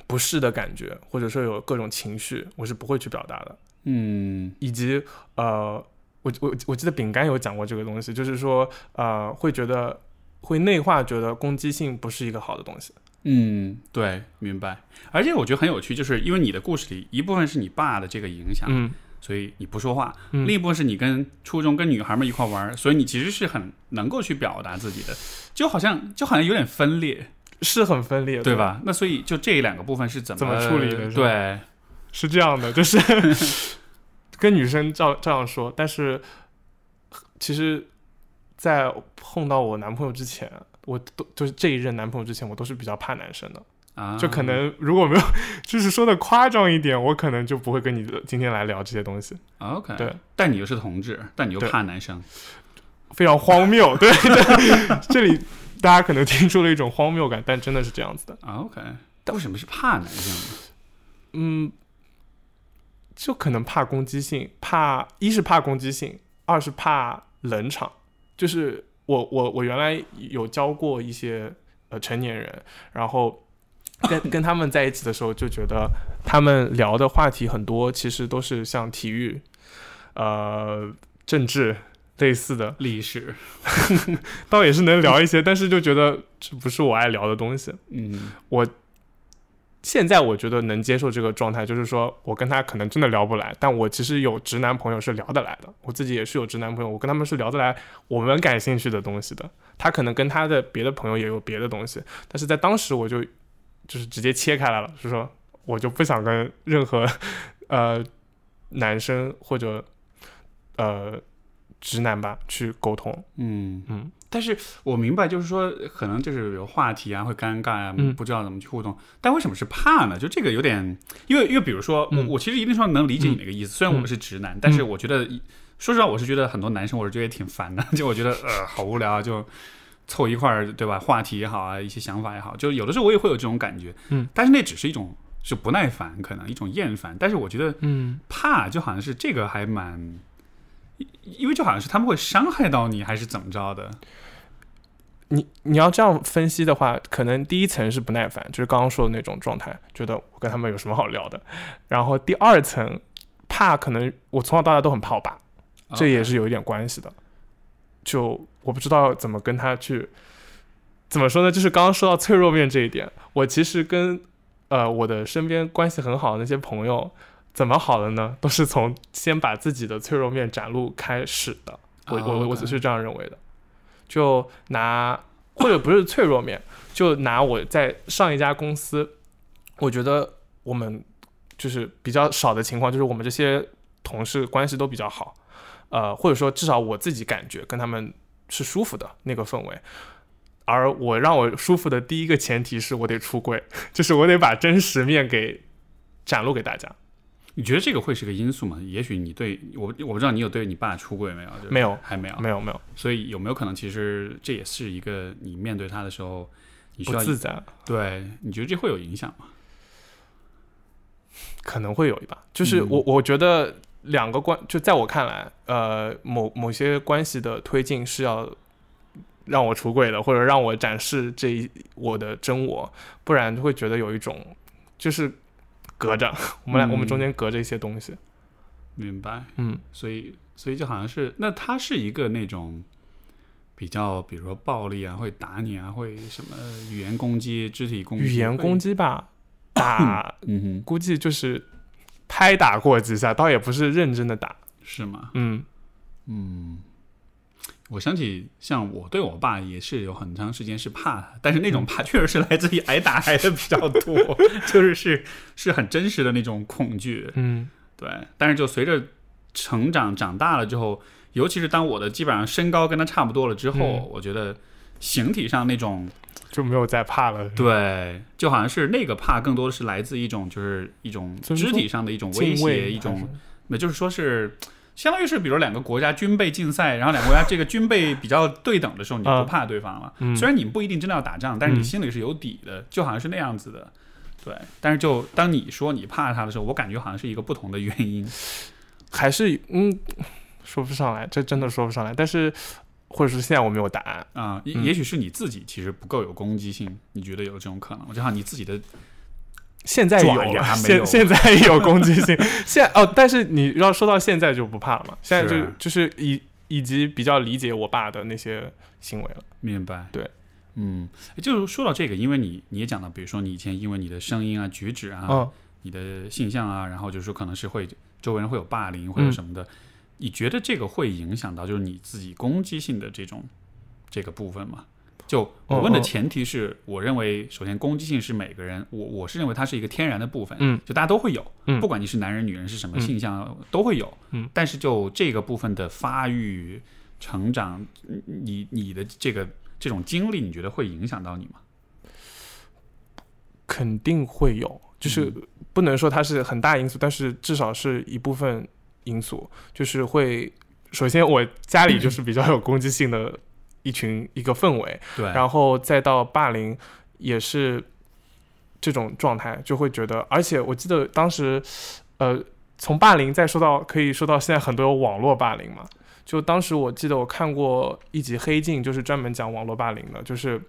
不适的感觉，或者说有各种情绪，我是不会去表达的。嗯以及呃，我我我记得饼干有讲过这个东西，就是说呃，会觉得会内化，觉得攻击性不是一个好的东西。嗯，对，明白。而且我觉得很有趣，就是因为你的故事里一部分是你爸的这个影响，嗯所以你不说话；嗯另一部分是你跟初中跟女孩们一块玩，所以你其实是很能够去表达自己的，就好像就好像有点分裂，是很分裂，对？吧？那所以就这两个部分是怎么怎么处理的对，是这样的，就是 跟女生照这样说，但是其实，在碰到我男朋友之前，我都就是这一任男朋友之前，我都是比较怕男生的。啊，就可能如果没有，就是说的夸张一点，我可能就不会跟你今天来聊这些东西，OK，对，但你又是同志，但你又怕男生，非常荒谬。对 对，这里大家可能听出了一种荒谬感，但真的是这样子的。啊 OK，但为什么是怕男生呢？嗯，就可能怕攻击性，怕一是怕攻击性，二是怕冷场。就是我我我原来有教过一些呃成年人，然后跟跟他们在一起的时候，就觉得他们聊的话题很多，其实都是像体育、呃政治类似的，历史，倒也是能聊一些，但是就觉得这不是我爱聊的东西。嗯现在我觉得能接受这个状态，就是说我跟他可能真的聊不来，但我其实有直男朋友是聊得来的，我自己也是有直男朋友，我跟他们是聊得来我们感兴趣的东西的。他可能跟他的别的朋友也有别的东西，但是在当时我就就是直接切开来了，就是说我就不想跟任何 呃男生或者呃直男吧去沟通。嗯嗯但是我明白，就是说可能就是有话题啊，会尴尬啊，嗯不知道怎么去互动。但为什么是怕呢？就这个有点，因为因为比如说，嗯我我其实一定程度能理解你那个意思，虽然我们是直男，但是我觉得，说实话，我是觉得很多男生，我是觉得也挺烦的，就我觉得呃好无聊啊，就凑一块儿，对吧？话题也好啊，一些想法也好，就有的时候我也会有这种感觉，嗯，但是那只是一种是不耐烦，可能一种厌烦。但是我觉得嗯，怕就好像是这个还蛮，因因为就好像是他们会伤害到你，还是怎么着的。你你要这样分析的话，可能第一层是不耐烦，就是刚刚说的那种状态，觉得我跟他们有什么好聊的。然后第二层怕，可能我从小到大都很怕我爸，这也是有一点关系的。就我不知道怎么跟他去，怎么说呢？就是刚刚说到脆弱面这一点，我其实跟呃我的身边关系很好的那些朋友，怎么好的呢？都是从先把自己的脆弱面展露开始的。我我我只是这样认为的。就拿或者不是脆弱面，就拿我在上一家公司，我觉得我们就是比较少的情况，就是我们这些同事关系都比较好，呃，或者说至少我自己感觉跟他们是舒服的那个氛围。而我让我舒服的第一个前提是我得出柜，就是我得把真实面给展露给大家。你觉得这个会是个因素吗？也许你对我，我不知道你有对你爸出柜没有？就是没有还没有。没有没有，所以有没有可能，其实这也是一个你面对他的时候，你需要不自在，对？你觉得这会有影响吗？可能会有一把。就是嗯我我觉得两个关，就在我看来，呃，某某些关系的推进是要让我出柜的，或者让我展示这一我的真我，不然就会觉得有一种就是隔着 我们俩、嗯我们中间隔着一些东西。明白。嗯，所以，所以就好像是，那他是一个那种比较，比如说暴力啊，会打你啊，会什么语言攻击、肢体攻击、语言攻击，吧，打嗯哼，估计就是拍打过几下，倒也不是认真的打。是吗？嗯嗯，我想起像我对我爸也是有很长时间是怕他，但是那种 怕确实是来自于挨打挨的比较多，就是是是很真实的那种恐惧。嗯对，但是就随着成长长大了之后，尤其是当我的基本上身高跟他差不多了之后，嗯我觉得形体上那种就没有再怕了。对，就好像是那个怕更多的是来自一种就是一种肢体上的一种威胁，一种那就是说是。相当于是，比如两个国家军备竞赛，然后两个国家这个军备比较对等的时候，你就不啊怕对方了。嗯虽然你们不一定真的要打仗，但是你嗯心里是有底的，就好像是那样子的。对，但是就当你说你怕他的时候，我感觉好像是一个不同的原因。还是嗯说不上来，这真的说不上来。但是或者是现在我没有答案。啊、也嗯也许是你自己其实不够有攻击性，你觉得有这种可能？我就好像你自己的现在有爪牙了，没有现现在有攻击性。现哦，但是你要说到现在就不怕了嘛？现在就是就是以以及比较理解我爸的那些行为了。明白，对，嗯，就是说到这个，因为你你也讲到，比如说你以前因为你的声音啊、举止啊、嗯，你的性向啊，然后就是说可能是会周围人会有霸凌或者什么的，你觉得这个会影响到就是你自己攻击性的这种这个部分吗？就我问的前提是，我认为首先攻击性是每个人，我我是认为它是一个天然的部分，嗯，就大家都会有，嗯不管你是男人女人是什么嗯性向、都会有，嗯，但是就这个部分的发育、成长，你你的这个这种经历，你觉得会影响到你吗？肯定会有，就是嗯不能说它是很大因素，但是至少是一部分因素，就是会。首先，我家里就是比较有攻击性的一群一个氛围，对，然后再到霸凌，也是这种状态，就会觉得，而且我记得当时，呃，从霸凌再说到可以说到现在很多有网络霸凌嘛，就当时我记得我看过一集《黑镜》，就是专门讲网络霸凌的，就是。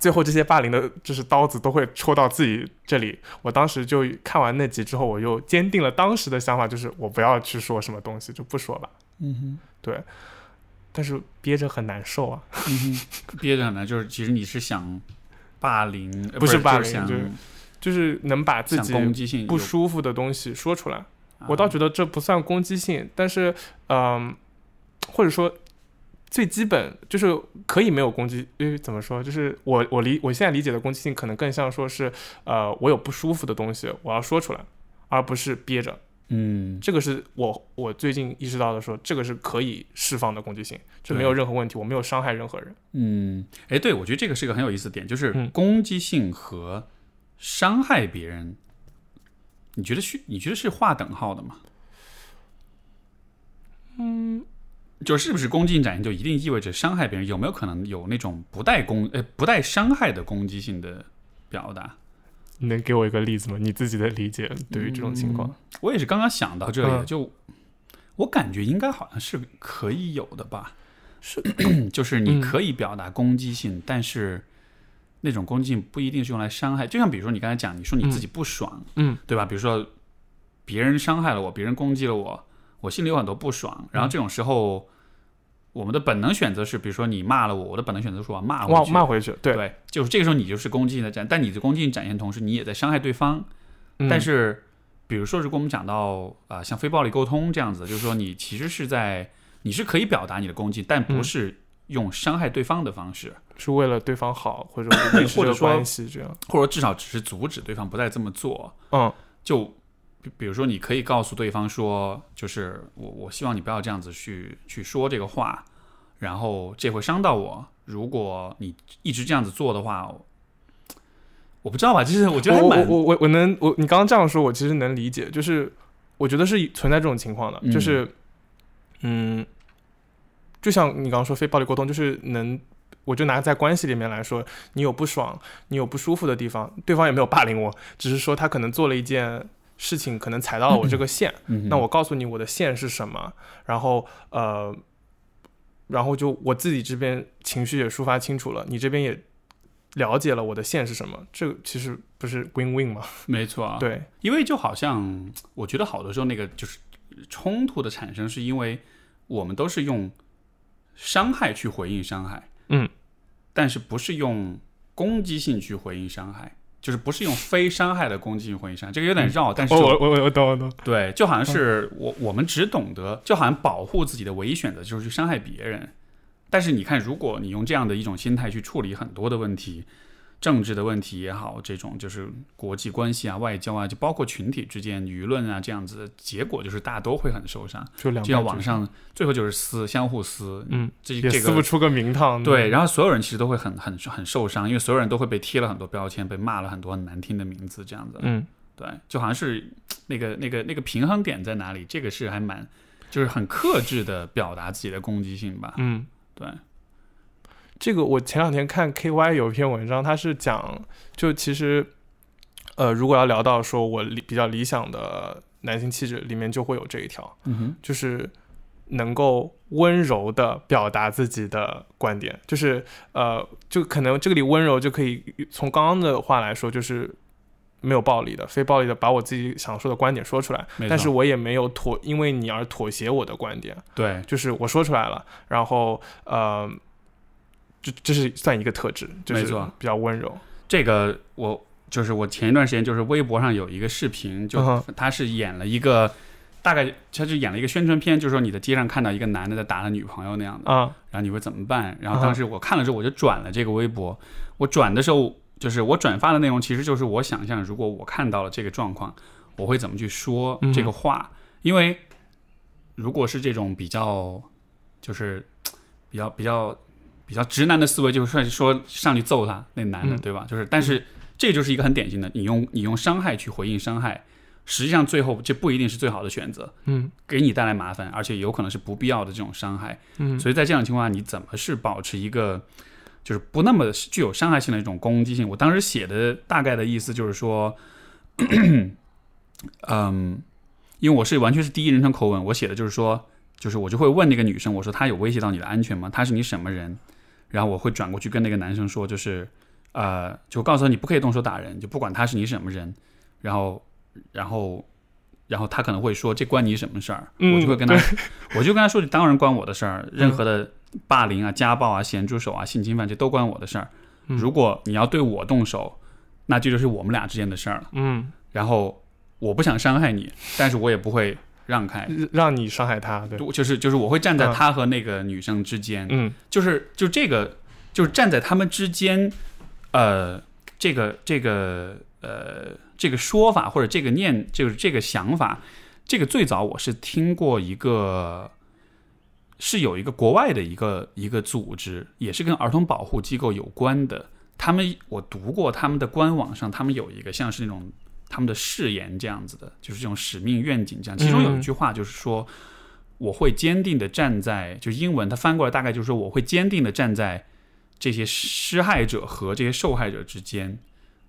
最后这些霸凌的，就是刀子都会戳到自己这里。我当时就看完那集之后，我又坚定了当时的想法，就是我不要去说什么东西，就不说了。嗯但是憋着很难受啊。嗯，憋着很难，就是其实你是想霸凌，呃不是霸凌就是就是就是能把自己攻击性不舒服的东西说出来。啊我倒觉得这不算攻击性，但是，嗯、或者说最基本就是可以没有攻击，因为怎么说，就是我我理我现在理解的攻击性，可能更像说是，呃，我有不舒服的东西，我要说出来，而不是憋着。嗯这个是我我最近意识到的说，这个是可以释放的攻击性，这没有任何问题，我没有伤害任何人。嗯，哎，对，我觉得这个是一个很有意思的点，就是嗯攻击性和伤害别人，你觉得是你觉得是划等号的吗？嗯，就是不是攻击性展现就一定意味着伤害别人？有没有可能有那种不带攻呃不带伤害的攻击性的表达？你能给我一个例子吗？你自己的理解对于这种情况？我也是刚刚想到这里，嗯就我感觉应该好像是可以有的吧。是，就是你嗯可以表达攻击性，但是那种攻击性不一定是用来伤害。就像比如说你刚才讲，你说你自己不爽，嗯对吧？比如说别人伤害了我，别人攻击了我，我心里有很多不爽。然后这种时候，我们的本能选择是，比如说你骂了我，我的本能选择是我要骂骂回去。骂回去，对，对，就是这个时候你就是攻击性的展，但你的攻击性展现同时，你也在伤害对方。嗯但是，比如说，如果我们讲到啊、像非暴力沟通这样子，就是说你其实是在你是可以表达你的攻击，但不嗯是用伤害对方的方式，是为了对方好，或者或者说关系这样。或者至少只是阻止对方不再这么做。嗯就比比如说，你可以告诉对方说，就是我我希望你不要这样子去去说这个话，然后这会伤到我。如果你一直这样子做的话，我不知道吧，就是我觉得还蛮我我我能我你刚刚这样说，我其实能理解，就是我觉得是存在这种情况的，嗯就是嗯，就像你刚刚说非暴力沟通，就是能。我就拿在关系里面来说，你有不爽，你有不舒服的地方，对方也没有霸凌我，只是说他可能做了一件事情，可能踩到了我这个线，嗯哼。那我告诉你我的线是什么，然后呃，然后就我自己这边情绪也抒发清楚了，你这边也了解了我的线是什么，这个其实不是 win win 吗？没错啊，对，因为就好像我觉得好多时候那个就是冲突的产生，是因为我们都是用伤害去回应伤害，嗯，但是不是用攻击性去回应伤害，就是不是用非伤害的攻击性回应伤害，这个有点绕，但是哦，就我我我懂我懂，对，就好像是我我们只懂得，就好像保护自己的唯一选择就是去伤害别人。但是你看，如果你用这样的一种心态去处理很多的问题，政治的问题也好，这种就是国际关系啊、外交啊，就包括群体之间舆论啊这样子的结果，就是大家都会很受伤。就两就像败俱网上最后就是撕，相互撕，嗯，这这个也撕不出个名堂。对，，然后所有人其实都会很很很受伤，因为所有人都会被贴了很多标签，被骂了很多很难听的名字，这样子。嗯，对，就好像是那个那个那个平衡点在哪里？这个是还蛮，就是很克制的表达自己的攻击性吧。嗯，对，这个我前两天看 KY 有一篇文章，他是讲，就其实，呃，如果要聊到说我理比较理想的男性气质，里面就会有这一条，嗯哼，就是能够温柔的表达自己的观点，就是呃，就可能这个里温柔就可以从刚刚的话来说，就是没有暴力的、非暴力的，把我自己想说的观点说出来，但是我也没有妥因为你而妥协我的观点，对，就是我说出来了，然后呃，这这是算一个特质，就是没错比较温柔，这个我就是我前一段时间就是微博上有一个视频，就嗯他是演了一个。大概他就演了一个宣传片，就是说你在街上看到一个男的在打他女朋友那样的，啊，然后你会怎么办？然后啊当时我看了之后，我就转了这个微博。我转的时候，就是我转发的内容，其实就是我想象，如果我看到了这个状况，我会怎么去说嗯这个话。因为如果是这种比较，就是 比较比较比较直男的思维，就是说说上去揍他那男的，嗯对吧？就是，但是这就是一个很典型的，你用你用伤害去回应伤害，实际上最后这不一定是最好的选择。嗯给你带来麻烦，而且有可能是不必要的这种伤害。嗯，所以在这样的情况下，你怎么是保持一个就是不那么具有伤害性的一种攻击性？我当时写的大概的意思就是说，嗯，因为我是完全是第一人称口吻，我写的就是说，就是我就会问那个女生，我说她有威胁到你的安全吗？她是你什么人？然后我会转过去跟那个男生说，就是呃，就告诉他你不可以动手打人，就不管他是你什么人，然后然后。然后他可能会说：“这关你什么事儿？”嗯我就会跟他，我就跟他说：“这当然关我的事儿。任何的霸凌啊、家暴啊、咸猪手啊、性侵犯，这都关我的事儿。嗯如果你要对我动手，那这就是我们俩之间的事儿了。嗯，然后我不想伤害你，但是我也不会让开，让你伤害他，对，就是就是我会站在嗯。他和那个女生之间，嗯。就是就这个就是站在他们之间，呃，这个这个呃这个说法或者这个念就是这个想法，这个最早我是听过一个，是有一个国外的一个一个组织，也是跟儿童保护机构有关的。他们我读过他们的官网上，他们有一个像是那种他们的誓言这样子的，就是这种使命愿景这样。其中有一句话就是说，我会坚定的站在，就英文它翻过来大概就是说，我会坚定的站在这些施害者和这些受害者之间。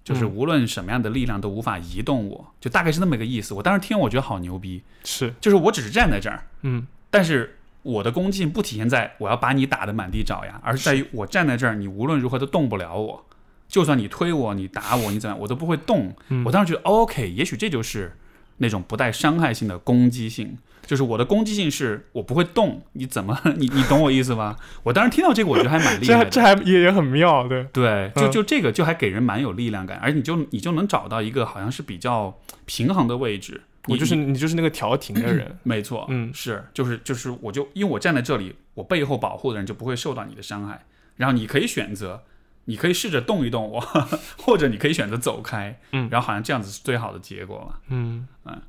就是嗯无论什么样的力量都无法移动我，就大概是那么个意思。我当时听我觉得好牛逼，是，就是我只是站在这儿，嗯但是我的攻击性不体现在我要把你打得满地找牙，而是在于我站在这儿，你无论如何都动不了我。就算你推我、你打我、你怎么样，我都不会动。嗯我当时觉得、哦 OK，也许这就是那种不带伤害性的攻击性，就是我的攻击性是我不会动，你怎么 你你懂我意思吧？我当时听到这个，我觉得还蛮厉害的。这还这还也也很妙，对，对，就嗯就这个就还给人蛮有力量感，而你就你就能找到一个好像是比较平衡的位置。你我就是你你就是那个调停的人，没错，嗯是就是就是我就因为我站在这里，我背后保护的人就不会受到你的伤害。然后你可以选择，你可以试着动一动我，或者你可以选择走开。嗯然后好像这样子是最好的结果嘛。嗯嗯，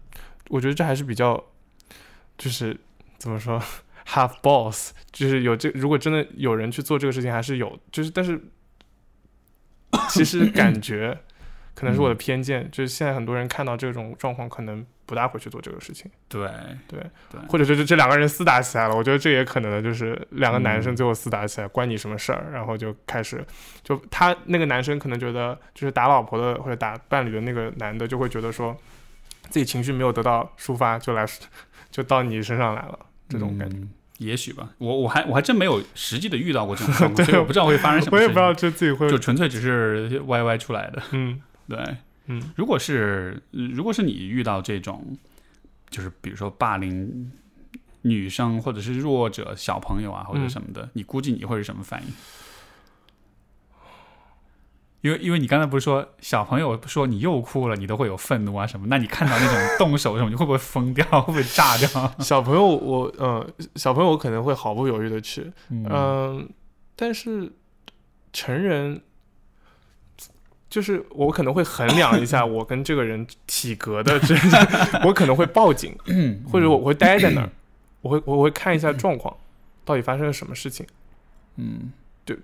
我觉得这还是比较，就是怎么说，have balls，就是有这如果真的有人去做这个事情，还是有，就是但是其实感觉可能是我的偏见，就是现在很多人看到这种状况，可能不大会去做这个事情，对对对或者就是这两个人厮打起来了，我觉得这也可能的，就是两个男生嗯最后厮打起来，关你什么事儿？然后就开始，就他那个男生可能觉得，就是打老婆的或者打伴侣的那个男的，就会觉得说自己情绪没有得到抒发，就来 就到你身上来了，这种感觉。嗯也许吧，我我还我还真没有实际的遇到过这种状况，所以我不知道会发生什么我。也不知道这自己会就，纯粹只是歪歪出来的。嗯对，嗯如果是呃如果是你遇到这种，就是比如说霸凌女生或者是弱者小朋友啊或者嗯什么的，你估计你会是什么反应？因为因为你刚才不是说小朋友说你又哭了，你都会有愤怒啊什么？那你看到那种动手什么，你会不会疯掉？会不会炸掉？小朋友我呃小朋友我可能会毫不犹豫的去，嗯嗯，但是成人就是我可能会衡量一下我跟这个人体格的这，我可能会报警，或者我会待在那儿，我会我会看一下状况，到底发生了什么事情，嗯对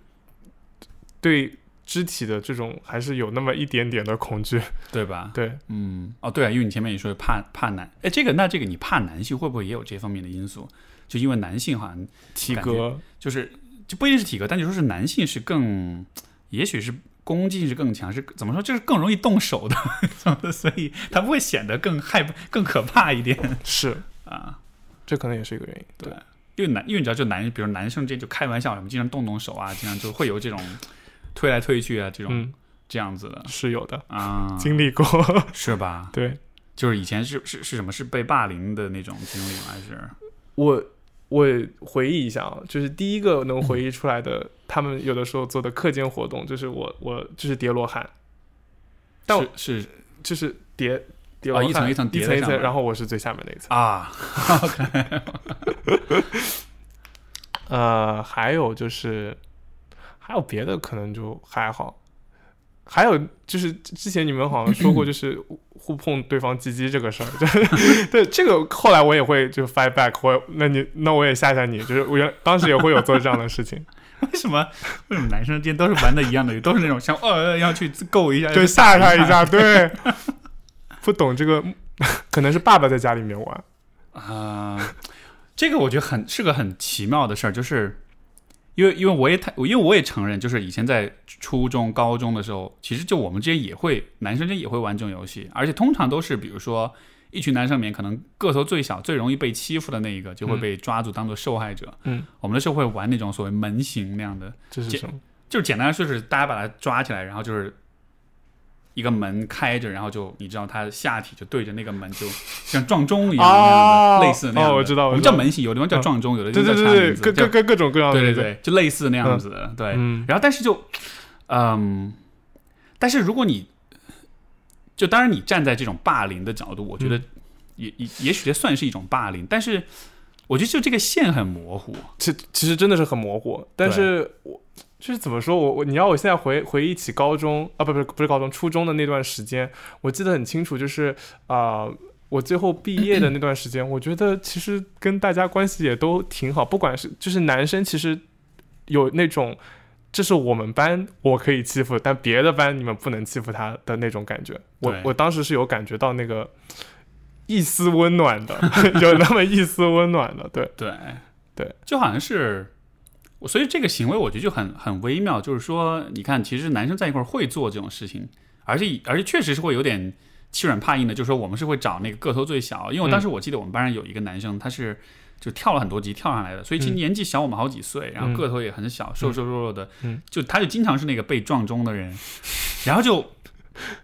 对肢体的这种还是有那么一点点的恐惧，对吧？对，嗯，哦，对啊，因为你前面也说怕怕男，哎，这个那这个你怕男性会不会也有这方面的因素？就因为男性好像体格，就是就不一定是体格，但你说是男性是更，也许是攻击性是更强，是怎么说，就是更容易动手的，所以他不会显得更害更可怕一点 是，啊。这可能也是一个原因，对因为男，因为你知道，就男，比如男生之间就开玩笑什么，经常动动手啊，经常就会有这种 推来推去啊，这种、嗯，这样子的是有的，啊，经历过，是吧？对就是以前是是是什么？是被霸凌的那种经历吗？还是我。我回忆一下啊，就是第一个能回忆出来的，他们有的时候做的课间活动，就是我我就是叠罗汉，但我是是。就是叠叠哦罗汉一层一层叠一层然后我是最下面那一层。啊，呃，还有就是还有别的可能就还好，还有就是之前你们好像说过，就是互碰对方鸡鸡这个事儿，就对这个后来我也会就 fight back，我那你那我也吓吓你，就是我原当时也会有做这样的事情，为什么为什么男生之间都是玩的一样的，都是那种像呃要去够一下，就要去打一吓他一下，对，不懂这个，可能是爸爸在家里面玩，啊、这个我觉得很是个很奇妙的事儿，就是因为因为我也太，因为我也承认，就是以前在初中、高中的时候，其实就我们之间也会，男生之间也会玩这种游戏，而且通常都是比如说一群男生里面，可能个头最小、最容易被欺负的那一个，就会嗯被抓住当做受害者。嗯，我们那时候会玩那种所谓门刑那样的，这这是什么？就是简单来说，是大家把他抓起来，然后就是一个门开着，然后就你知道他下体就对着那个门，就像撞钟一样那样哦的，类似那样的。哦我知道我们叫门型，有的地方叫撞钟，有的地对方对对对，叫掐名字，各各各各种各样的，对对对，就类似那样子的，对。嗯。然后但是就，嗯，但是如果你就当然你站在这种霸凌的角度，我觉得嗯。也也也许这算是一种霸凌，但是我觉得就这个线很模糊。其其实真的是很模糊，但是我就是怎么说，我我你要我现在回回忆起高中啊，不不是不是高中，初中的那段时间，我记得很清楚，就是啊、呃我最后毕业的那段时间，我觉得其实跟大家关系也都挺好，不管是就是男生其实有那种。这是我们班我可以欺负，但别的班你们不能欺负他的那种感觉。我我当时是有感觉到那个一丝温暖的，有那么一丝温暖的。对，对对，就好像是，所以这个行为我觉得就很很微妙，就是说，你看，其实男生在一块儿会做这种事情，而且而且确实是会有点欺软怕硬的，就是说我们是会找那个个头最小，因为我当时我记得我们班上有一个男生，他是。就跳了很多级跳上来的，所以其实嗯。年纪小我们好几岁，然后个头也很小，瘦瘦弱弱的，嗯。就他就经常是那个被撞中的人，然后就，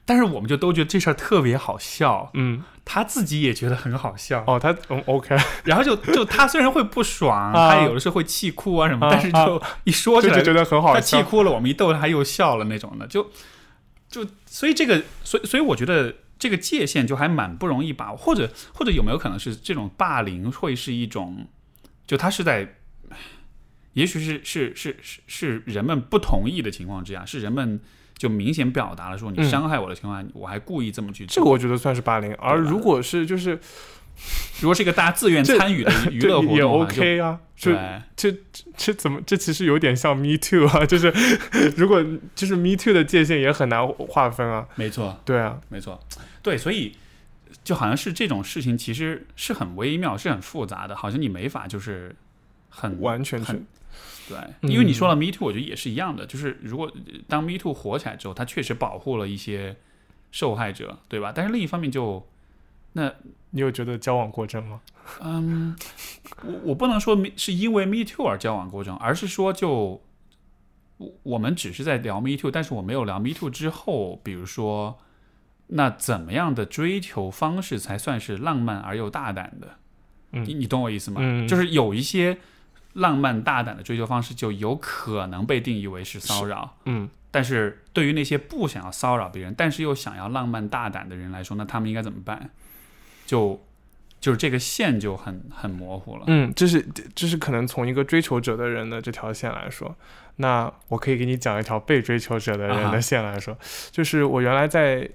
但是我们就都觉得这事儿特别好笑，嗯，他自己也觉得很好笑，哦，他嗯 OK，然后就就他虽然会不爽，啊他有的时候会气哭啊什么，啊但是就一说起来觉得很好他气。哭了，我们一逗他，他又笑了那种的，就就所以这个，所以所以我觉得这个界限就还蛮不容易把握，或者或者有没有可能是这种霸凌会是一种，就他是在，也许是是是是是人们不同意的情况之下，是人们就明显表达了说你嗯伤害我的情况下，我还故意这么去做。这个我觉得算是霸凌，而如果是就是 如果是一个大家自愿参与的娱乐活动也 OK 啊，就。这这这怎么？这其实有点像 Me Too 啊，就是 如果就是 Me Too 的界限也很难划分啊。没错，对啊，没错，对，所以就好像是这种事情，其实是很微妙，是很复杂的，好像你没法就是很完全是很对，嗯因为你说了 Me Too，我觉得也是一样的，就是如果当 Me Too 火起来之后，它确实保护了一些受害者，对吧？但是另一方面就那你有觉得交往过正吗？嗯，我我不能说是因为 Me Too 而交往过正，而是说就我我们只是在聊 Me Too，但是我没有聊 Me Too 之后，比如说那怎么样的追求方式才算是浪漫而又大胆的？嗯你你懂我意思吗？嗯就是有一些浪漫大胆的追求方式，就有可能被定义为是骚扰。嗯，但是对于那些不想要骚扰别人，但是又想要浪漫大胆的人来说，那他们应该怎么办？就就是这个线就很很模糊了。嗯，这是这是可能从一个追求者的人的这条线来说，那我可以给你讲一条被追求者的人的线来说，就是我原来在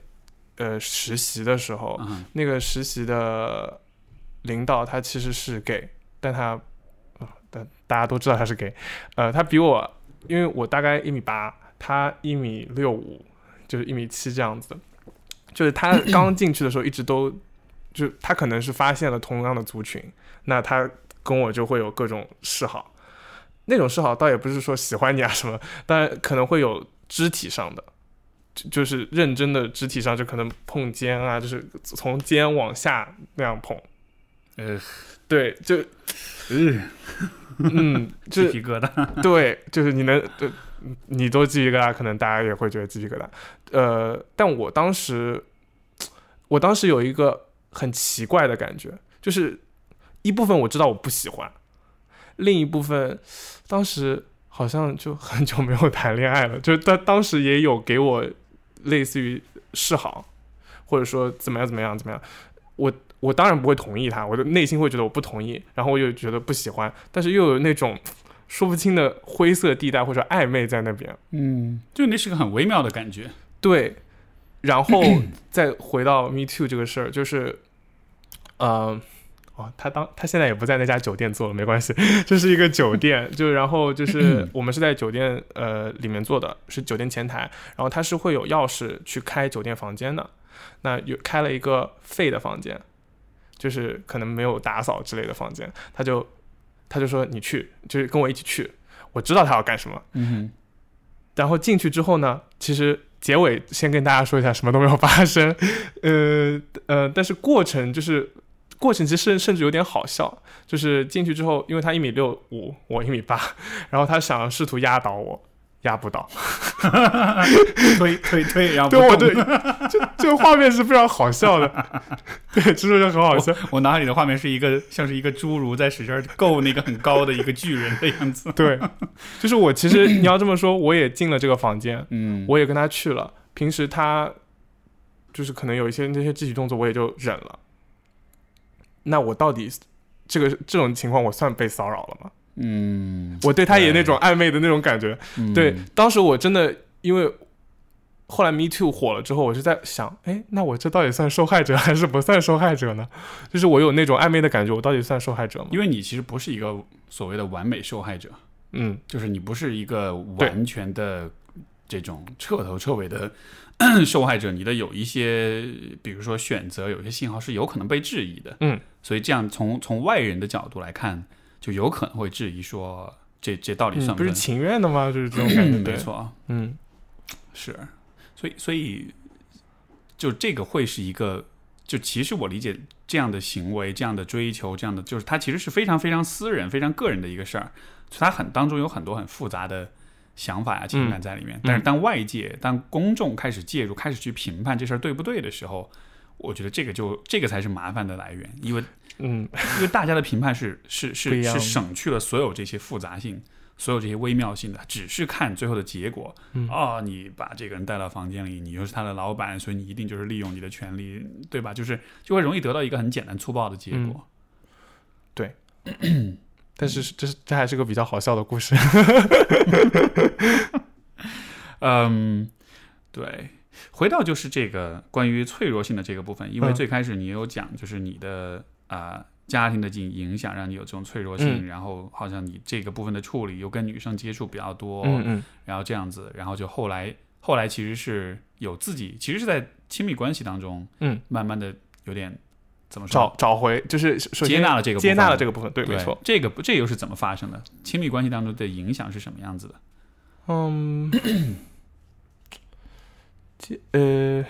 呃实习的时候，嗯那个实习的领导他其实是 gay，但他，大家都知道他是 gay，呃，他比我，因为我大概一米八，他一米六五，就是一米七这样子的，就是他刚进去的时候一直都，就他可能是发现了同样的族群，那他跟我就会有各种示好，那种示好倒也不是说喜欢你啊什么，但可能会有肢体上的。就就是认真的肢体上，就可能碰肩啊，就是从肩往下那样碰。呃对，就呃，嗯，就鸡皮疙瘩。对，就是你能，对你都鸡皮疙瘩，可能大家也会觉得鸡皮疙瘩。呃，但我当时，我当时有一个很奇怪的感觉，就是一部分我知道我不喜欢，另一部分当时好像就很久没有谈恋爱了，就是他当时也有给我类似于示好，或者说怎么样怎么样怎么样，我我当然不会同意他，我的内心会觉得我不同意，然后我又觉得不喜欢，但是又有那种 说不清的灰色地带或者暧昧在那边。嗯，就那是个很微妙的感觉。对，然后 再回到 Me Too 这个事儿，就是，呃，哦，他当他现在也不在那家酒店做了，没关系，这是一个酒店，就然后就是 我们是在酒店呃里面做的，是酒店前台，然后他是会有钥匙去开酒店房间的，那有开了一个废的房间，就是可能没有打扫之类的房间，他就他就说你去，就是跟我一起去，我知道他要干什么，嗯然后进去之后呢，其实结尾先跟大家说一下，什么都没有发生，呃呃，但是过程就是过程其实甚至有点好笑，就是进去之后，因为他一米六五，我一米八，然后他想要试图压倒我，压不倒，哼，推推推，然后对我对，这这个画面是非常好笑的，对，这就很好笑，我脑海里的画面是一个像是一个侏儒在使劲儿够那个很高的一个巨人的样子。对，就是我其实你要这么说，我也进了这个房间，嗯，我也跟他去了。平时他就是可能有一些那些肢体动作，我也就忍了。那我到底这个这种情况，我算被骚扰了吗？嗯，我对他也那种暧昧的那种感觉。嗯对，当时我真的因为后来 Me Too 火了之后，我就在想，哎，那我这到底算受害者还是不算受害者呢？就是我有那种暧昧的感觉，我到底算受害者吗？因为你其实不是一个所谓的完美受害者，嗯，就是你不是一个完全的这种彻头彻尾的 受害者，你的有一些，比如说选择，有些信号是有可能被质疑的，嗯，所以这样从从外人的角度来看，就有可能会质疑说，这这到底算嗯不是？情愿的吗？就是这种 感觉，没，错，嗯是，所以所以就这个会是一个，就其实我理解这样的行为、这样的追求、这样的，就是它其实是非常非常私人、非常个人的一个事儿，所以它很当中有很多很复杂的想法呀、情感在里面。但是当外界、当公众开始介入、开始去评判这事儿对不对的时候，我觉得这个就这个才是麻烦的来源，因为嗯因为大家的评判是是是是省去了所有这些复杂性，所有这些微妙性的，只是看最后的结果。嗯哦，你把这个人带到房间里，你又是他的老板，所以你一定就是利用你的权利，对吧？就是就会容易得到一个很简单粗暴的结果。对 但是这是这还是个比较好笑的故事，嗯，对。回到就是这个关于脆弱性的这个部分，因为嗯最开始你有讲，就是你的啊、家庭的影影响让你有这种脆弱性，嗯然后好像你这个部分的处理又跟女生接触比较多，嗯嗯然后这样子，然后就后来后来其实是有自己，其实是在亲密关系当中，嗯，慢慢的有点怎么说找找回就是接纳了这个接纳了这个部分，对，对没错，这个这又是怎么发生的？亲密关系当中的影响是什么样子的？嗯，接呃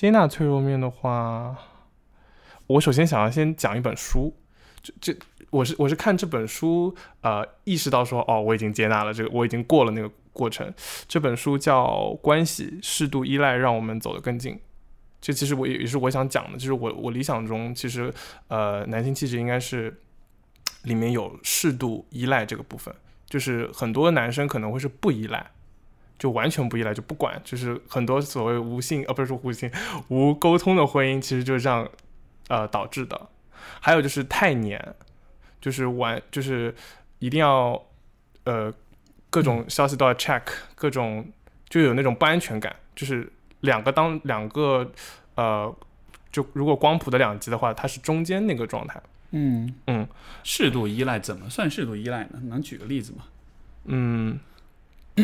接纳脆弱面的话，我首先想要先讲一本书，这这我是我是看这本书呃意识到说哦我已经接纳了这个我已经过了那个过程。这本书叫《关系适度依赖让我们走得更近》。这其实我也也是我想讲的，就是我我理想中其实呃男性气质应该是里面有适度依赖这个部分。就是很多男生可能会是不依赖，就完全不依赖，就不管，就是很多所谓无性呃不是说无性无沟通的婚姻，其实就是这样呃导致的。还有就是太黏，就是完就是一定要呃各种消息都要 check，各种就有那种不安全感，就是两个当两个呃就如果光谱的两极的话，它是中间那个状态。嗯嗯，适度依赖怎么算适度依赖呢？能举个例子吗？嗯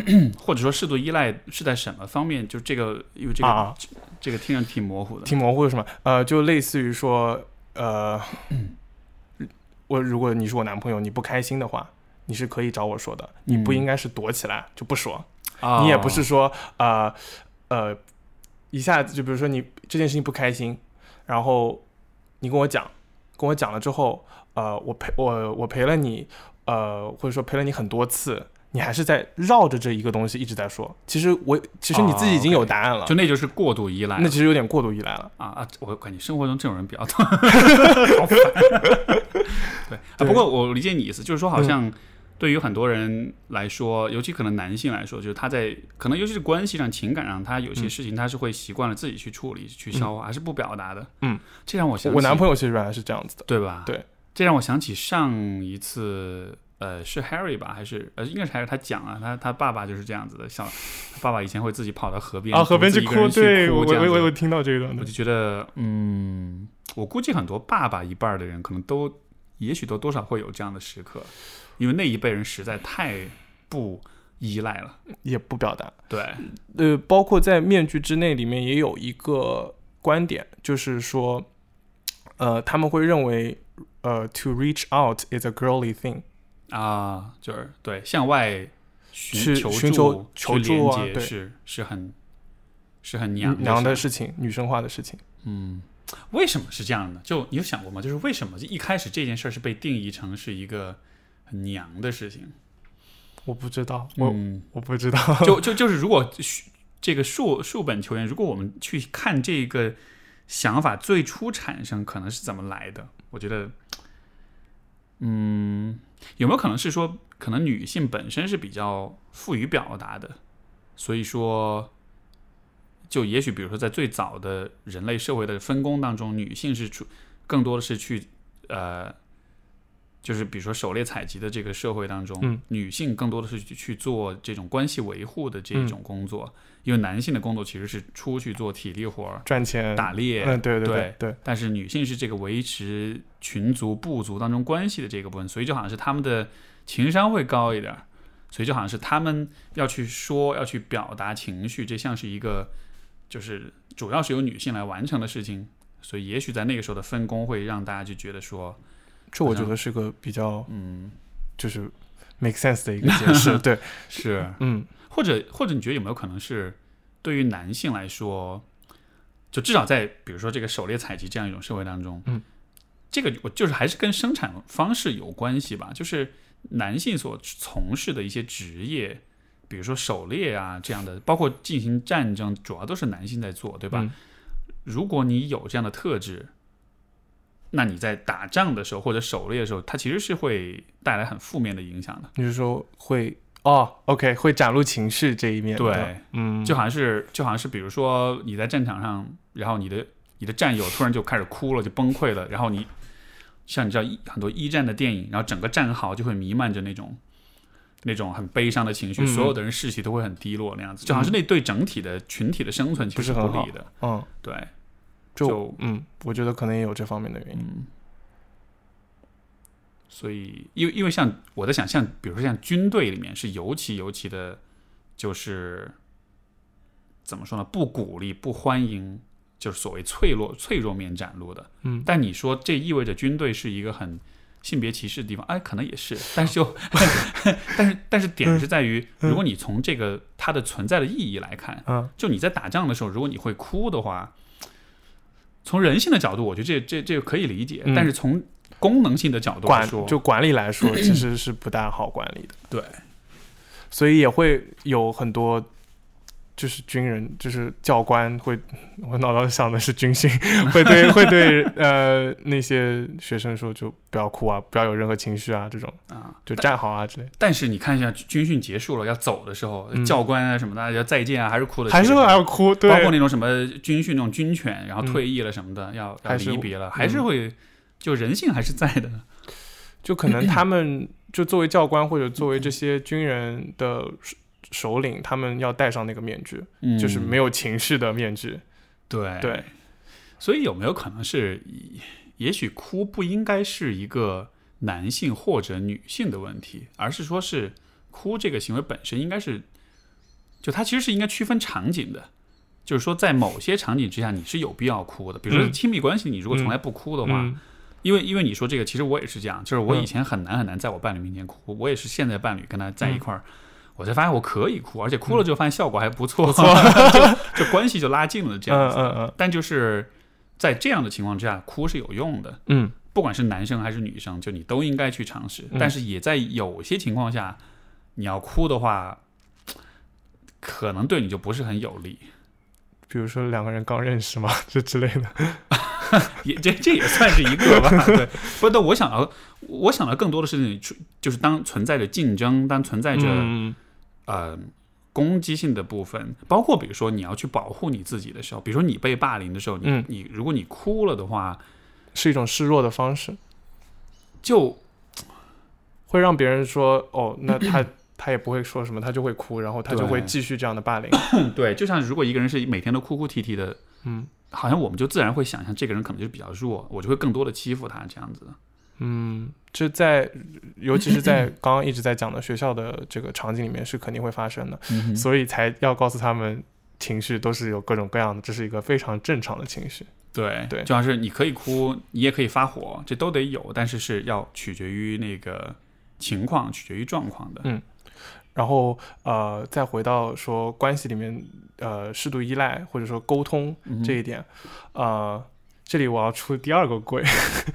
或者说适度依赖是在什么方面？就这个，因为这个、啊这个听着挺模糊的。挺模糊的是吗？呃，就类似于说，呃，我如果你是我男朋友，你不开心的话，你是可以找我说的，你不嗯应该是躲起来就不说。啊你也不是说，呃呃，一下子就比如说你这件事情不开心，然后你跟我讲，跟我讲了之后，呃，我陪我我陪了你，呃，或者说陪了你很多次。你还是在绕着这一个东西一直在说，其实我其实你自己已经有答案了，就那就是过度依赖。那其实有点过度依赖了。啊啊！我感觉生活中这种人比较多，好烦。对啊，不过我理解你意思，就是说，好像对于很多人来说，尤其可能男性来说，就是他在可能尤其是关系上、情感上，他有些嗯事情他是会习惯了自己去处理、去消化，还是不表达的。嗯，这让我想起我男朋友其实原来是这样子的。对吧？对，这让我想起上一次，呃，是 Harry 吧，还是呃，应该是 Harry，他讲啊，他他爸爸就是这样子的，像他爸爸以前会自己跑到河边啊，河边去哭，对我我我我听到这一段我就，觉得，嗯，我估计很多爸爸一辈的人，可能都，也许都多少会有这样的时刻，因为那一辈人实在太不依赖了。也不表达。对，呃，包括在《面具之内》里面也有一个观点，就是说，呃，他们会认为，呃，to reach out is a girly thing，啊，就是对向外寻去求寻求连接助啊对是是很是很娘娘的事事情，女生化的事情。嗯，为什么是这样呢？就你有想过吗？就是为什么一开始这件事儿是被定义成是一个很娘的事情？我不知道，我、嗯，我不知道。就就就是如果这个数数本球员，如果我们去看这个想法最初产生可能是怎么来的，我觉得，嗯，有没有可能是说，可能女性本身是比较富于表达的，所以说，就也许比如说在最早的人类社会的分工当中，女性是出更多的是去呃。就是比如说狩猎采集的这个社会当中，嗯女性更多的是去去做这种关系维护的这嗯种工作，因为男性的工作其实是出去做体力活儿、赚钱打猎，嗯，对对对对，但是女性是这个维持群族部族当中关系的这个部分，所以就好像是他们的情商会高一点儿，所以就好像是他们要去说、要去表达情绪，这像是一个就是主要是由女性来完成的事情，所以也许在那个时候的分工会让大家就觉得说，这我觉得是个比较嗯，就是 make sense 的一个解释，对，是，嗯。或者或者你觉得有没有可能是对于男性来说，就至少在比如说这个狩猎采集这样一种社会当中，嗯，这个我就是还是跟生产方式有关系吧，就是男性所从事的一些职业，比如说狩猎啊这样的，包括进行战争，主要都是男性在做，对吧？嗯。如果你有这样的特质，那你在打仗的时候或者狩猎的时候，它其实是会带来很负面的影响的。你是说会哦，OK，会展露情绪这一面，对，嗯，就好像是就好像是比如说你在战场上，然后你的你的战友突然就开始哭了，就崩溃了，然后你像你知道一很多一战的电影，然后整个战壕就会弥漫着那种那种很悲伤的情绪，嗯。所有的人士气都会很低落那样子，就好像是那对整体的群体的生存其实不利的，嗯，对，就就嗯，我觉得可能也有这方面的原因，嗯。所以，因为因为像我在想，像比如说像军队里面是尤其尤其的，就是怎么说呢？不鼓励、不欢迎，就是所谓脆弱脆弱面展露的。嗯但你说这意味着军队是一个很性别歧视的地方？哎，可能也是，但是就 但是但是点是在于，如果你从这个它的存在的意义来看，嗯就你在打仗的时候，如果你会哭的话，从人性的角度，我觉得这这这个可以理解，嗯但是从功能性的角度来管说，就管理来说，其 实是不大好管理的，对，所以也会有很多。就是军人，就是教官会，我脑袋想的是军训，会对会对呃那些学生说，就不要哭啊，不要有任何情绪啊，这种啊，就站好啊之类，但是你看一下军训结束了要走的时候，嗯。教官啊什么的要再见啊，还是哭的，还是会还要哭，对，包括那种什么军训那种军犬，然后嗯。退役了什么的，要要离别了，嗯。还是会，就人性还是在的。就可能他们就作为教官或者作为这些军人的首首领，他们要戴上那个面具，嗯就是没有情绪的面具。对对，所以有没有可能是，也许哭不应该是一个男性或者女性的问题，而是说是哭这个行为本身应该是，就它其实是应该区分场景的。就是说，在某些场景之下，你是有必要哭的。比如说嗯亲密关系，你如果从来不哭的话，嗯因为因为你说这个，其实我也是这样，就是我嗯以前很难很难在我伴侣面前哭，我也是现在伴侣跟他在一块儿，我才发现我可以哭，而且哭了之后发现效果还不错，就就关系就拉近了这样子。嗯嗯嗯但就是在这样的情况之下，哭是有用的，嗯不管是男生还是女生，就你都应该去尝试。嗯但是也在有些情况下，你要哭的话，可能对你就不是很有利。比如说两个人刚认识嘛，这之类的。也这这也算是一个吧，对。不，但我想到，我想到更多的是，就是当存在着竞争，当存在着、嗯呃攻击性的部分，包括比如说你要去保护你自己的时候，比如说你被霸凌的时候，你、嗯你如果你哭了的话，是一种示弱的方式，就会让别人说哦，那他他也不会说什么，他就会哭，然后他就会继续这样的霸凌。对，就像如果一个人是每天都哭哭啼啼的，嗯好像我们就自然会想象这个人可能就比较弱，我就会更多的欺负他这样子。嗯，这在尤其是在刚刚一直在讲的学校的这个场景里面是肯定会发生的，嗯所以才要告诉他们，情绪都是有各种各样的，这是一个非常正常的情绪。对对就像是你可以哭，你也可以发火，这都得有，但是是要取决于那个情况，取决于状况的。嗯然后呃，再回到说关系里面呃适度依赖或者说沟通嗯这一点，呃，这里我要出第二个柜，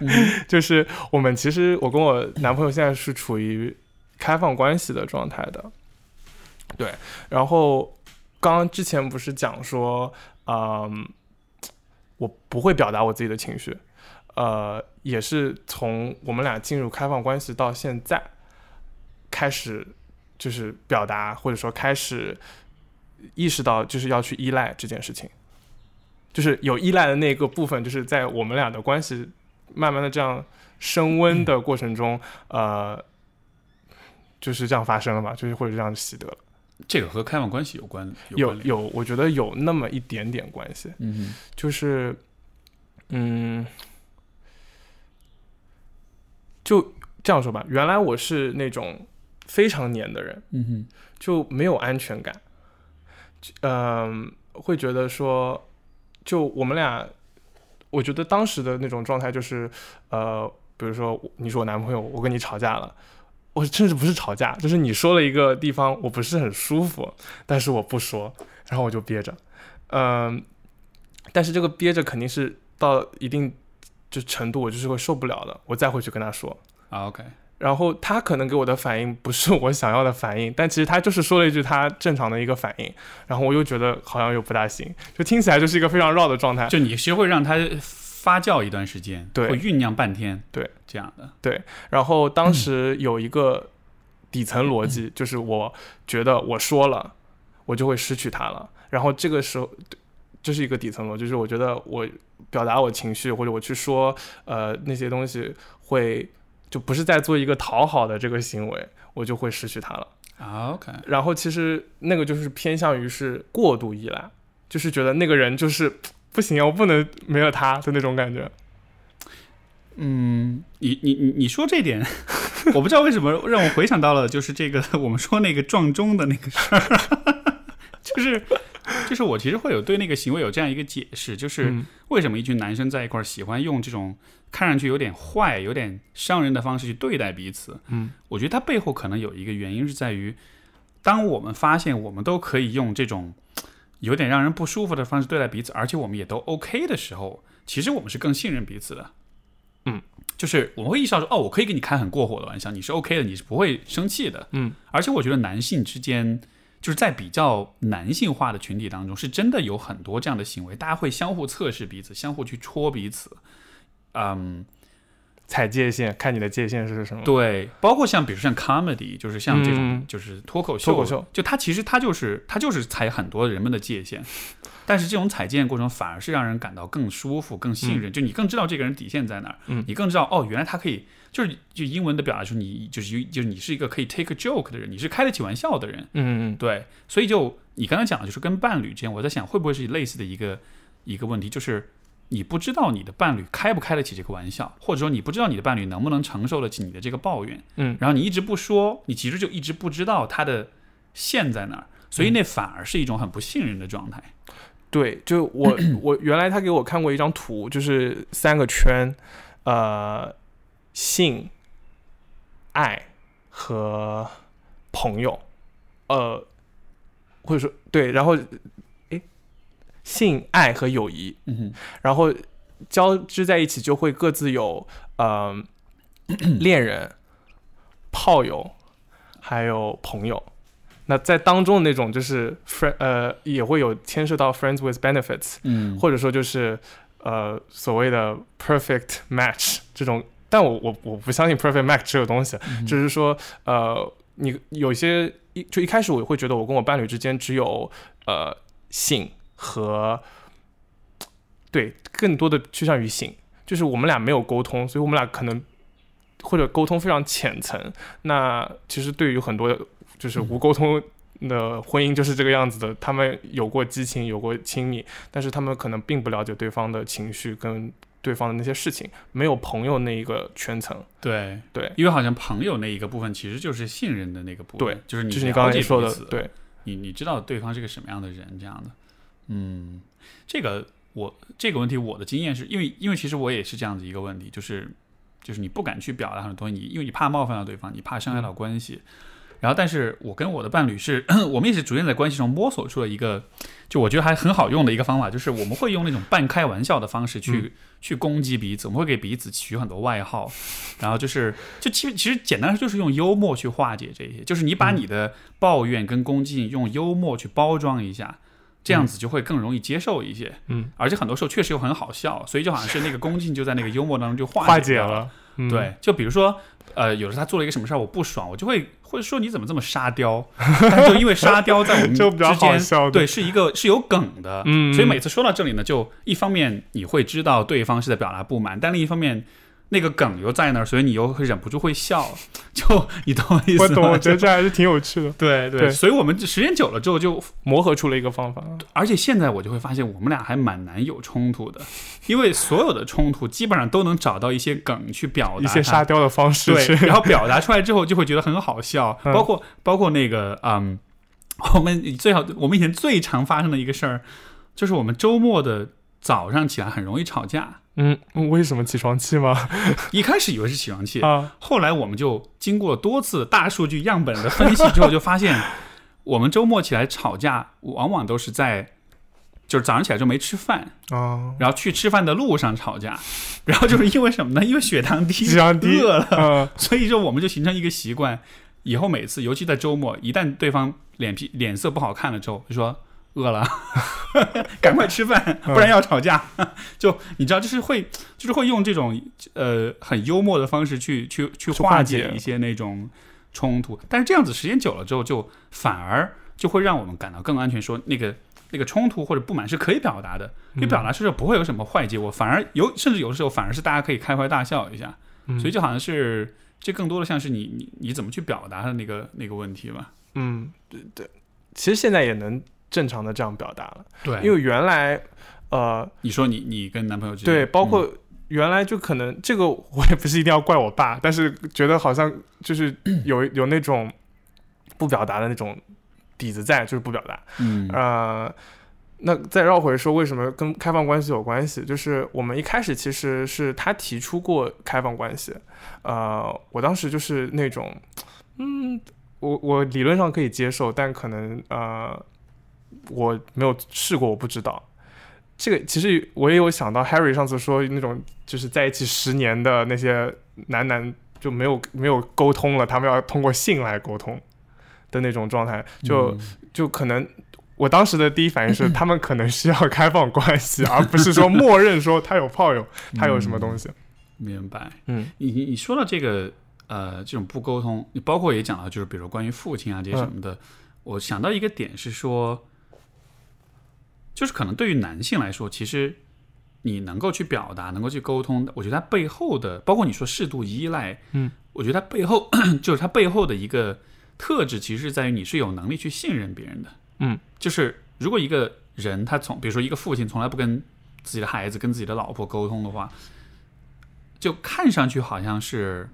嗯 就是我们其实我跟我男朋友现在是处于开放关系的状态的，对。然后刚刚之前不是讲说，嗯、我不会表达我自己的情绪，呃，也是从我们俩进入开放关系到现在开始，就是表达或者说开始意识到就是要去依赖这件事情。就是有依赖的那个部分，就是在我们俩的关系慢慢的这样升温的过程中，呃，就是这样发生了吧，就是或者这样习得了，这个和开放关系有关，有有，我觉得有那么一点点关系，嗯就是，嗯，就这样说吧，原来我是那种非常黏的人，嗯哼。就没有安全感，嗯、会觉得说，就我们俩，我觉得当时的那种状态就是，呃，比如说你是我男朋友，我跟你吵架了。我甚至不是吵架，就是你说了一个地方我不是很舒服，但是我不说，然后我就憋着，嗯、但是这个憋着肯定是到一定就程度，我就是会受不了的，我再回去跟他说，啊，OK，然后他可能给我的反应不是我想要的反应，但其实他就是说了一句他正常的一个反应，然后我又觉得好像又不大行，就听起来就是一个非常绕的状态。就你学会让它发酵一段时间，对。会酝酿半天，对，这样的，对。然后当时有一个底层逻辑，就是我觉得我说了，我就会失去他了，然后这个时候。这是一个底层逻辑，就是我觉得我表达我情绪或者我去说呃那些东西会就不是在做一个讨好的这个行为，我就会失去他了。啊，OK，然后其实那个就是偏向于是过度依赖，就是觉得那个人就是不行啊，我不能没有他的那种感觉。嗯，你你你你说这点，我不知道为什么让我回想到了，就是这个我们说那个撞钟的那个事儿，就是就是我其实会有对那个行为有这样一个解释，就是嗯为什么一群男生在一块儿喜欢用这种看上去有点坏、有点伤人的方式去对待彼此？嗯我觉得它背后可能有一个原因是在于，当我们发现我们都可以用这种有点让人不舒服的方式对待彼此，而且我们也都 OK 的时候，其实我们是更信任彼此的。嗯，就是我们会意识到说，哦，我可以跟你开很过火的玩笑，你是 OK 的，你是不会生气的。嗯，而且我觉得男性之间，就是在比较男性化的群体当中，是真的有很多这样的行为，大家会相互测试彼此，相互去戳彼此。嗯，踩界限，看你的界限是什么。对，包括像比如像 comedy，就是像这种、嗯就是脱口秀，脱口秀就它其实它就是它就是踩很多人们的界限，但是这种踩界限过程反而是让人感到更舒服、更信任，就你更知道这个人底线在哪儿，嗯你更知道哦，原来他可以，就是就英文的表达说你就是就是你是一个可以 take a joke 的人，你是开得起玩笑的人，嗯嗯对，所以就你刚才讲的就是跟伴侣之间，我在想会不会是类似的一个一个问题，就是你不知道你的伴侣开不开得起这个玩笑，或者说你不知道你的伴侣能不能承受得起你的这个抱怨，嗯。然后你一直不说，你其实就一直不知道他的线在哪儿，所以那反而是一种很不信任的状态。对，就我我原来他给我看过一张图，就是三个圈，呃，性、爱和朋友，呃，或者说对，然后诶，性、爱和友谊，嗯，然后交织在一起就会各自有呃恋人、炮友，还有朋友。那在当中的那种就是 friend 呃也会有牵涉到 friends with benefits，嗯，或者说就是呃所谓的 perfect match 这种。但我我我不相信 perfect match 这个东西，嗯。只是说呃你有些一就一开始我会觉得我跟我伴侣之间只有呃性和对更多的趋向于性，就是我们俩没有沟通，所以我们俩可能或者沟通非常浅层。那其实对于很多就是无沟通的婚姻就是这个样子的，他们有过激情，有过亲密，但是他们可能并不了解对方的情绪跟对方的那些事情，没有朋友那一个圈层。对对，因为好像朋友那一个部分其实就是信任的那个部分，对，就是你就是你刚说的，对，你你知道对方是个什么样的人，这样的，嗯，这个我这个问题我的经验是因为因为其实我也是这样子一个问题，就是就是你不敢去表达很多东西，你因为你怕冒犯到对方，你怕伤害到关系。然后，但是我跟我的伴侣是，我们也是逐渐在关系中摸索出了一个，就我觉得还很好用的一个方法，就是我们会用那种半开玩笑的方式去、嗯去攻击彼此，我们会给彼此取很多外号，然后就是就其实其实简单说就是用幽默去化解这些，就是你把你的抱怨跟攻击用幽默去包装一下，这样子就会更容易接受一些。嗯，而且很多时候确实又很好笑，所以就好像是那个恭敬就在那个幽默当中就化化解了。了。嗯，对，就比如说，呃，有时候他做了一个什么事儿，我不爽，我就会会说你怎么这么沙雕？但就因为沙雕在我们 之间对，是一个是有梗的，嗯。所以每次说到这里呢，就一方面你会知道对方是在表达不满，但另一方面，那个梗又在那儿，所以你又会忍不住会笑，就你懂我意思吗？我懂，我觉得这还是挺有趣的，对对对。所以我们时间久了之后就，磨合出了一个方法。而且现在我就会发现我们俩还蛮难有冲突的，因为所有的冲突基本上都能找到一些梗去表达一些沙雕的方式对，然后表达出来之后就会觉得很好笑，嗯。包括包括那个嗯，我们最好我们以前最常发生的一个事儿，就是我们周末的早上起来很容易吵架。嗯，为什么起床气吗？一开始以为是起床气，啊，后来我们就经过多次大数据样本的分析之后，就发现 我们周末起来吵架，往往都是在就是早上起来就没吃饭，啊，然后去吃饭的路上吵架，然后就是因为什么呢？因为血糖低，血糖低饿了，嗯，所以说我们就形成一个习惯，以后每次，尤其在周末，一旦对方脸皮脸色不好看了之后，就说饿了，赶快吃饭，不然要吵架。就你知道，就是会，就是会用这种呃很幽默的方式去去去去化化解解一些那种冲突。但是这样子时间久了之后，就反而就会让我们感到更安全，说那个。那个冲突或者不满是可以表达的，因为表达出来不会有什么坏结果，反而有，甚至有的时候反而是大家可以开怀大笑一下。嗯所以就好像是这更多的像是你你你怎么去表达的那个那个问题吧。嗯，对对，其实现在也能正常的这样表达了，对。因为原来，呃，你说你你跟男朋友之间。对，包嗯。括原来就可能这个我也不是一定要怪我爸，但是觉得好像就是有 有那种不表达的那种底子在，就是不表达。嗯。呃，那再绕回说，为什么跟开放关系有关系？就是我们一开始其实是他提出过开放关系，呃，我当时就是那种，嗯，我我理论上可以接受，但可能呃，我没有试过，我不知道。这个其实我也有想到，Harry 上次说那种就是在一起十年的那些男男就没有没有沟通了，他们要通过性来沟通的那种状态，就。嗯就可能我当时的第一反应是，他们可能需要开放关系，而不是说默认说他有炮友，他有什么东西。明白。嗯你你你说到这个呃这种不沟通，你包括也讲到就是比如关于父亲啊这些什么的，我想到一个点是说，就是可能对于男性来说，其实你能够去表达，能够去沟通，我觉得它背后的，包括你说适度依赖，嗯，我觉得它背后就是它背后的一个特质，其实是在于你是有能力去信任别人的，嗯，就是如果一个人他从比如说一个父亲从来不跟自己的孩子、跟自己的老婆沟通的话，就看上去好像是，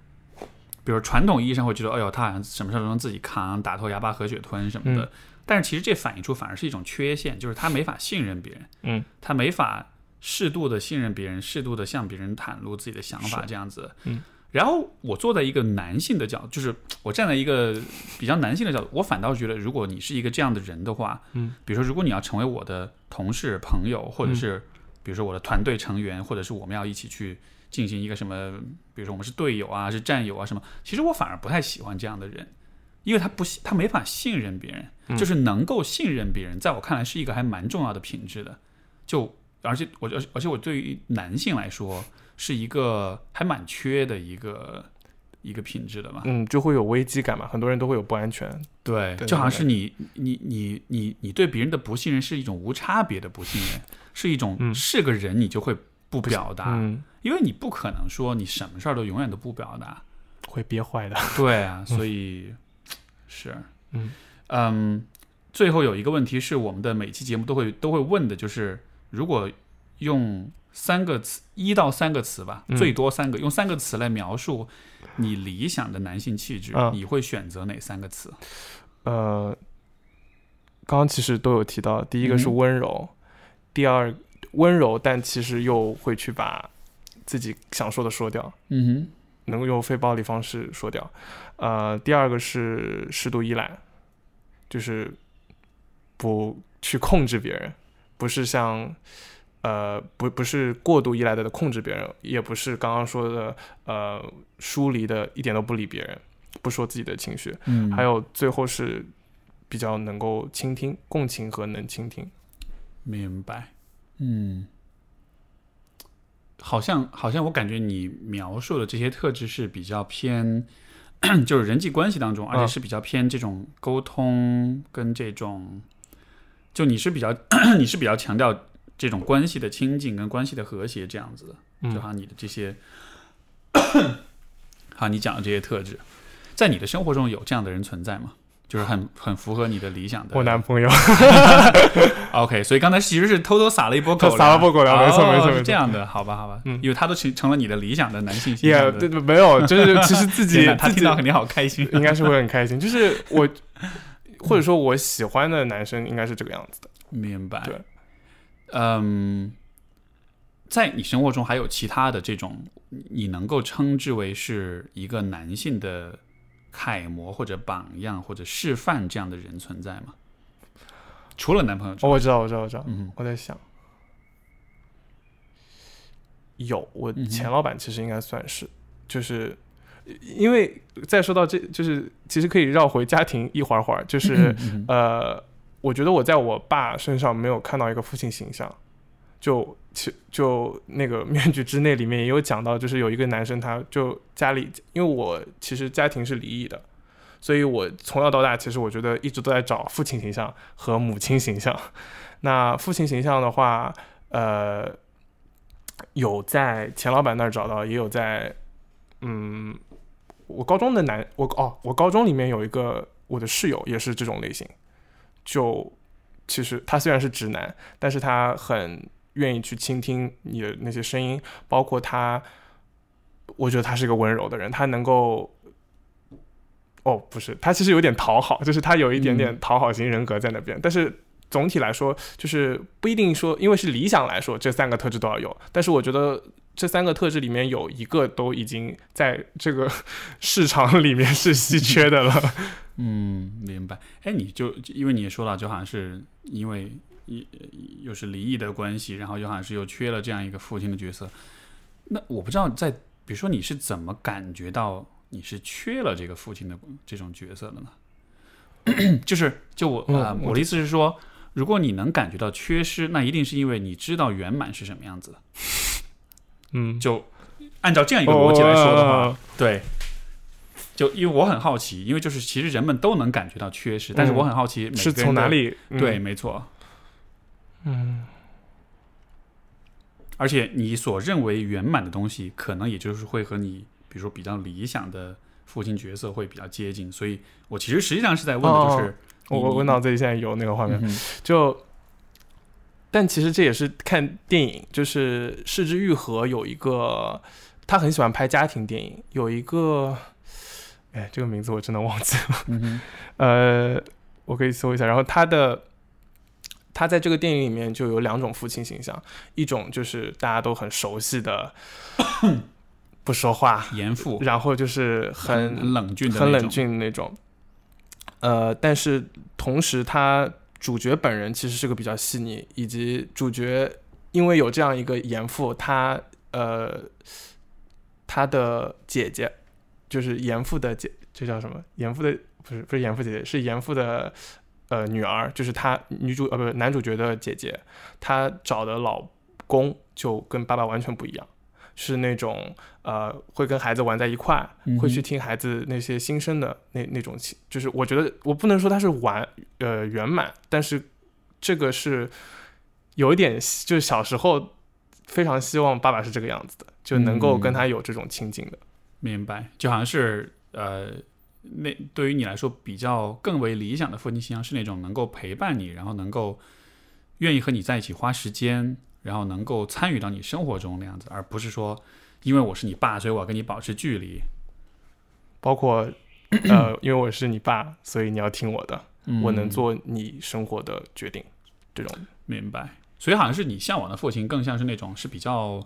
比如传统意义上会觉得，哎呦，他好像什么事儿都能自己扛，打头牙巴喝血吞什么的。嗯但是其实这反映出反而是一种缺陷，就是他没法信任别人，嗯，他没法适度的信任别人，适度的向别人袒露自己的想法，这样子。嗯，然后我坐在一个男性的角度，就是我站在一个比较男性的角度，我反倒觉得，如果你是一个这样的人的话，嗯，比如说如果你要成为我的同事、朋友，或者嗯。是比如说我的团队成员，或者是我们要一起去进行一个什么，比如说我们是队友啊，是战友啊什么，其实我反而不太喜欢这样的人，因为他不信他没法信任别人，嗯就是能够信任别人，在我看来是一个还蛮重要的品质的。就而且我而且而且我对于男性来说是一个还蛮缺的一个一个品质的嘛。嗯，就会有危机感嘛，很多人都会有不安全。对，就好像是你你你你你对别人的不信任是一种无差别的不信任，是一种嗯是个人你就会不表达，嗯，因为你不可能说你什么事儿都永远都不表达。会憋坏的。对啊，所以、是，嗯。嗯，最后有一个问题是我们的每期节目都会都会问的，就是如果用三个词，一到三个词吧，嗯。最多三个，用三个词来描述你理想的男性气质，嗯你会选择哪三个词？呃，刚刚其实都有提到，第一个是嗯。温柔，第二温柔，但其实又会去把自己想说的说掉，嗯能够用非暴力方式说掉。呃，第二个是适度依赖，就是不去控制别人，不是像呃不不是过度依赖的控制别人，也不是刚刚说的呃疏离的一点都不理别人，不说自己的情绪。嗯，还有最后是比较能够倾听、共情和能倾听。明白，嗯，好像好像我感觉你描述的这些特质是比较偏，就是人际关系当中，而且嗯是比较偏这种沟通跟这种，就你是比较 你是比较强调这种关系的亲近跟关系的和谐这样子的，就嗯好像你的这些 好，你讲的这些特质，在你的生活中有这样的人存在吗？就是很 很符合你的理想的。我男朋友 OK，所以刚才其实是偷偷撒了一波狗粮，撒了波狗粮没错哦没错是这样的，好吧好吧，嗯因为他都成成了你的理想的男性形也象的。对对没有，就是其实自己他听到肯定好开心。应该是会很开心，就是我或者说我喜欢的男生应该是这个样子的。明白。对，嗯，在你生活中还有其他的这种你能够称之为是一个男性的楷模或者榜样或者示范这样的人存在吗？除了男朋友之哦，外，我知道，我知道，我知道。嗯我在想，有我嗯哼前老板其实应该算是，就是因为再说到这，就是其实可以绕回家庭一会儿会儿，就 是嗯呃，我觉得我在我爸身上没有看到一个父亲形象。就其 就那个《面具之内》里面也有讲到，就是有一个男生，他就家里，因为我其实家庭是离异的，所以我从小到大，其实我觉得一直都在找父亲形象和母亲形象。那父亲形象的话，呃，有在钱老板那儿找到，也有在，嗯，我高中的男，我哦，我高中里面有一个我的室友也是这种类型，就其实他虽然是直男，但是他很愿意去倾听你的那些声音，包括他，我觉得他是一个温柔的人，他能够。哦，不是，他其实有点讨好，就是他有一点点讨好型人格在那边，但是总体来说，就是不一定说，因为是理想来说，这三个特质都要有。但是我觉得这三个特质里面有一个都已经在这个市场里面是稀缺的了。嗯，明白。哎，你就因为你也说了，就好像是因为一又是离异的关系，然后又好像是又缺了这样一个父亲的角色。那我不知道在，比如说你是怎么感觉到你是缺了这个父亲的这种角色的呢？就是就我啊、嗯我的意思是说，如果你能感觉到缺失，那一定是因为你知道圆满是什么样子的。嗯，就按照这样一个逻辑来说的话，哦对，就因为我很好奇，因为就是其实人们都能感觉到缺失，但是我很好奇每个人是从哪？里？嗯对，，没错。嗯，而且你所认为圆满的东西，可能也就是会和你，比如说比较理想的父亲角色会比较接近。所以我其实实际上是在问的就是，我我我脑子里现在有那个画面，嗯就，但其实这也是看电影，就是柿之愈合有一个，他很喜欢拍家庭电影，有一个，哎，这个名字我真的忘记了，嗯，呃，我可以搜一下，然后他的。他在这个电影里面就有两种父亲形象，一种就是大家都很熟悉的，不说话，严父，然后就是很很冷峻的，很冷。峻那种。呃，但是同时，他主角本人其实是个比较细腻，以及主角因为有这样一个严父，他呃，他的姐姐就是严父的姐，这叫什么？严父的不是不是严父姐姐，是严父的呃女儿，就是他女主呃不是男主角的姐姐，她找的老公就跟爸爸完全不一样。是那种呃，会跟孩子玩在一块，会去听孩子那些心声的那那种情，就是我觉得我不能说他是完呃圆满，但是这个是有一点就是小时候非常希望爸爸是这个样子的，就能够跟他有这种亲近的。明白，就好像是呃，那对于你来说比较更为理想的父亲形象是那种能够陪伴你，然后能够愿意和你在一起花时间，然后能够参与到你生活中那样子，而不是说因为我是你爸，所以我要跟你保持距离。包括 呃，因为我是你爸，所以你要听我的，我能嗯做你生活的决定。这种明白，所以好像是你向往的父亲，更像是那种是比较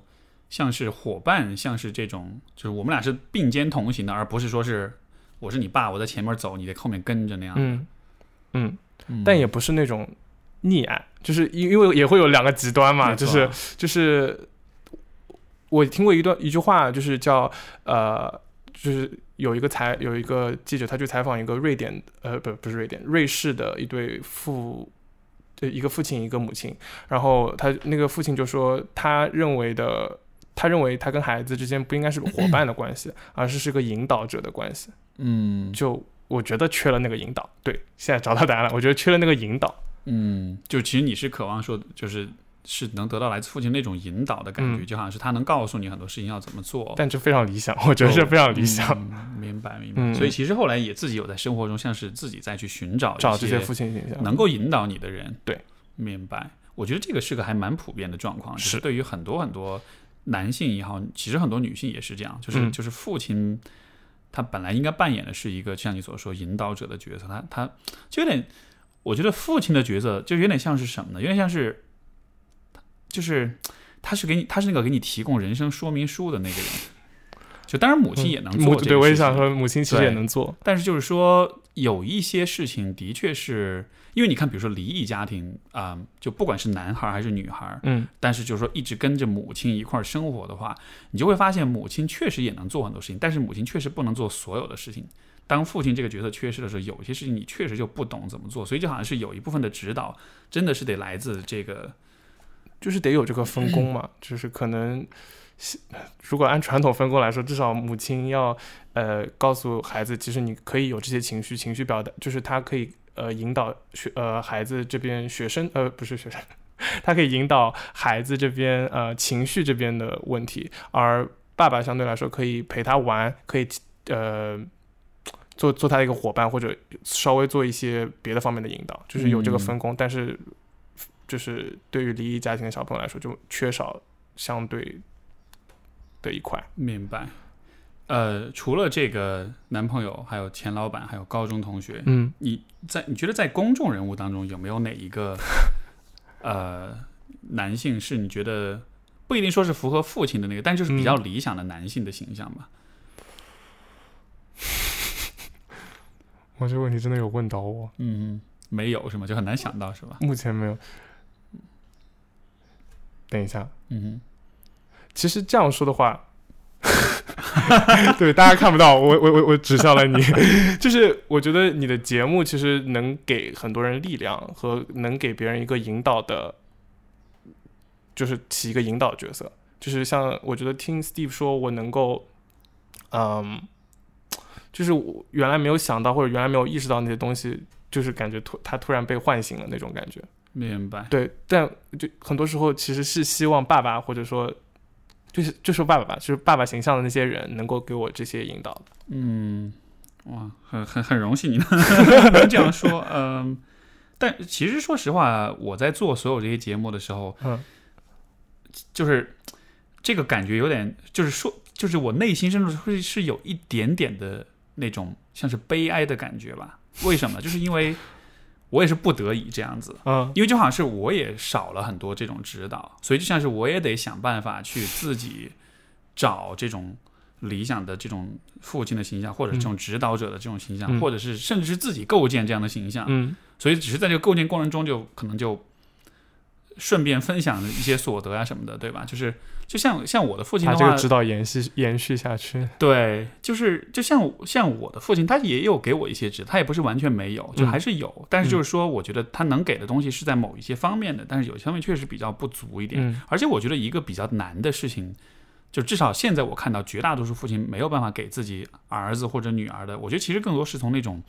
像是伙伴，像是这种，就是我们俩是并肩同行的，而不是说是我是你爸，我在前面走，你在后面跟着那样。嗯嗯，嗯但也不是那种溺爱，就是因因为也会有两个极端嘛，就是就是我听过一段一句话，就是叫呃，就是有一个采有一个记者，他去采访一个瑞典呃不不是瑞典瑞士的一对父。对，一个父亲，一个母亲，然后他那个父亲就说，他认为的，他认为他跟孩子之间不应该是伙伴的关系，而是是个引导者的关系。嗯就我觉得缺了那个引导。对，现在找到答案了，我觉得缺了那个引导。嗯，就其实你是渴望说，就是是能得到来自父亲那种引导的感觉，嗯就好像是他能告诉你很多事情要怎么做。但这非常理想，我觉得是非常理想。嗯明白明白。嗯所以其实后来也自己有在生活中，像是自己再去寻找找这些父亲形象，能够引导你的人。对，明白。我觉得这个是个还蛮普遍的状况，是是对于很多很多男性也好，其实很多女性也是这样，就是、嗯就是父亲他本来应该扮演的是一个像你所说引导者的角色，他他就有点，我觉得父亲的角色就有点像是什么呢？有点像是，就是他是给你他是那个给你提供人生说明书的那个人。就当然母亲也能做嗯对，我也想说，母亲其实也能做。但是就是说，有一些事情的确是因为你看，比如说离异家庭啊、就不管是男孩还是女孩，嗯但是就是说一直跟着母亲一块儿生活的话，你就会发现母亲确实也能做很多事情，但是母亲确实不能做所有的事情。当父亲这个角色缺失的时候，有些事情你确实就不懂怎么做，所以就好像是有一部分的指导真的是得来自这个，就是得有这个分工嘛，就是可能，如果按传统分工来说，至少母亲要呃告诉孩子，其实你可以有这些情绪，情绪表达，就是他可以呃引导学呃孩子这边学生呃不是学生，他可以引导孩子这边呃情绪这边的问题，而爸爸相对来说可以陪他玩，可以呃。做做他的一个伙伴，或者稍微做一些别的方面的引导，就是有这个分工，但是就是对于离异家庭的小朋友来说，就缺少相对的一块。明白。呃，除了这个男朋友，还有前老板，还有高中同学，嗯，你在你觉得在公众人物当中有没有哪一个呃男性是你觉得不一定说是符合父亲的那个，但就是比较理想的男性的形象吧？我这个问题真的有问到我，嗯，没有是吗？就很难想到是吧？目前没有。等一下，嗯其实这样说的话，对大家看不到，我我我我指向了你，就是我觉得你的节目其实能给很多人力量和能给别人一个引导的，就是起一个引导角色，就是像我觉得听 Steve 说，我能够，嗯，就是我原来没有想到或者原来没有意识到那些东西，就是感觉突他突然被唤醒了那种感觉。明白。对，但就很多时候其实是希望爸爸或者说就是就说爸爸吧，就是爸爸形象的那些人能够给我这些引导的。嗯，哇，很很很荣幸你能 能这样说。嗯，但其实说实话，我在做所有这些节目的时候，嗯，就是这个感觉有点，就是说，就是我内心深处会是有一点点的那种像是悲哀的感觉吧？为什么？就是因为我也是不得已这样子。嗯因为就好像是我也少了很多这种指导，所以就像是我也得想办法去自己找这种理想的这种父亲的形象，或者这种指导者的这种形象，嗯或者是甚至是自己构建这样的形象。嗯所以只是在这个构建过程中，就可能就顺便分享一些所得啊什么的，对吧？就是就像像我的父亲的话，把这个指导延续延续下去。对，就是就像像我的父亲，他也有给我一些指，他也不是完全没有，就嗯还是有。但是就是说，我觉得他能给的东西是在某一些方面的，但是有些方面确实比较不足一点。嗯而且我觉得一个比较难的事情，就至少现在我看到绝大多数父亲没有办法给自己儿子或者女儿的，我觉得其实更多是从那种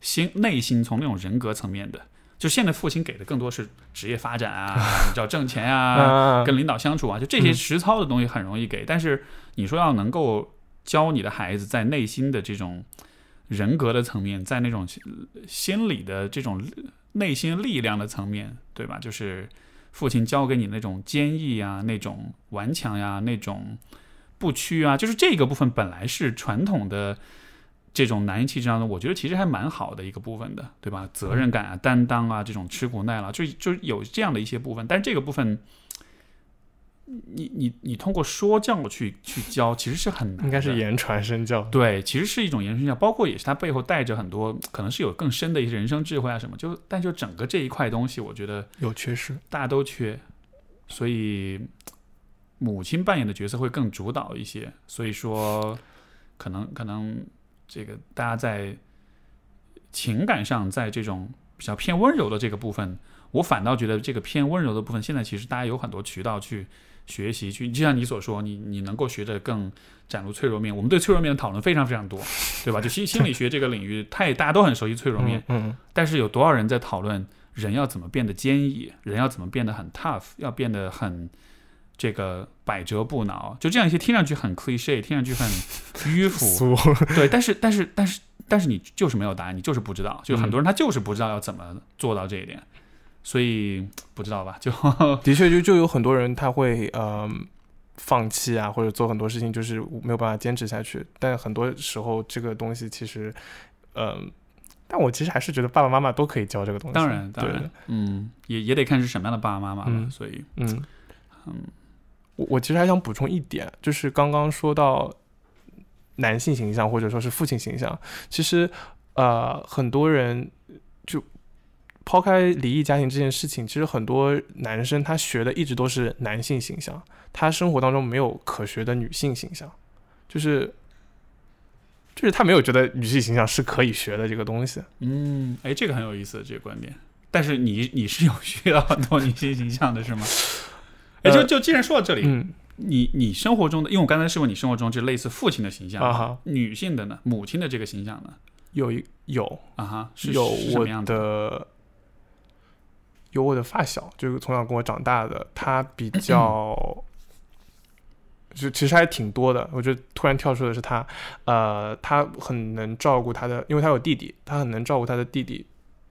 心内心，从那种人格层面的。就现在父亲给的更多是职业发展啊，你知道挣钱啊，啊跟领导相处啊，就这些嗯实操的东西很容易给，但是你说要能够教你的孩子在内心的这种人格的层面，在那种心心理的这种内心力量的层面，对吧？就是父亲教给你那种坚毅啊，那种顽强呀、那种不屈啊，就是这个部分本来是传统的。这种男性气质当中，我觉得其实还蛮好的一个部分的，对吧？责任感啊、担当啊，这种吃苦耐劳，就就有这样的一些部分。但是这个部分，你你你通过说教去去教，其实是很难。应该是言传身教。对，其实是一种言传身教，包括也是它背后带着很多可能是有更深的一些人生智慧啊什么。就但就整个这一块东西，我觉得有缺失。大家都缺，所以母亲扮演的角色会更主导一些。所以说，可能可能这个大家在情感上，在这种比较偏温柔的这个部分，我反倒觉得这个偏温柔的部分，现在其实大家有很多渠道去学习，去就像你所说，你你能够学着更展露脆弱面。我们对脆弱面的讨论非常非常多，对吧？就心心理学这个领域，太大家都很熟悉脆弱面，但是有多少人在讨论人要怎么变得坚毅，人要怎么变得很 tough，要变得很这个百折不挠，就这样一些听上去很 cliche，听上去很迂腐，对，但是但是但是但是你就是没有答案，你就是不知道，就很多人他就是不知道要怎么做到这一点，所以不知道吧，就 的确就就有很多人他会呃放弃啊，或者做很多事情就是没有办法坚持下去。但很多时候这个东西其实，嗯、但我其实还是觉得爸爸妈妈都可以教这个东西。当然当对。然，嗯，也也得看是什么样的爸爸妈妈了，嗯所以嗯。嗯我我其实还想补充一点，就是刚刚说到男性形象或者说是父亲形象，其实呃很多人就抛开离异家庭这件事情，其实很多男生他学的一直都是男性形象，他生活当中没有可学的女性形象，就是就是他没有觉得女性形象是可以学的这个东西。嗯，哎，这个很有意思，这个观点。但是你你是有 学到很多女性形象的是吗？哎，就呃就既然说到这里，嗯你你生活中的，因为我刚才是问你生活中就类似父亲的形象，啊哈，女性的呢，母亲的这个形象呢，有一有啊哈，是有我？的有我的发小，就是从小跟我长大的，他比 较就其实还挺多的。我觉得突然跳出的是他，呃，他很能照顾他的，因为他有弟弟，他很能照顾他的弟弟。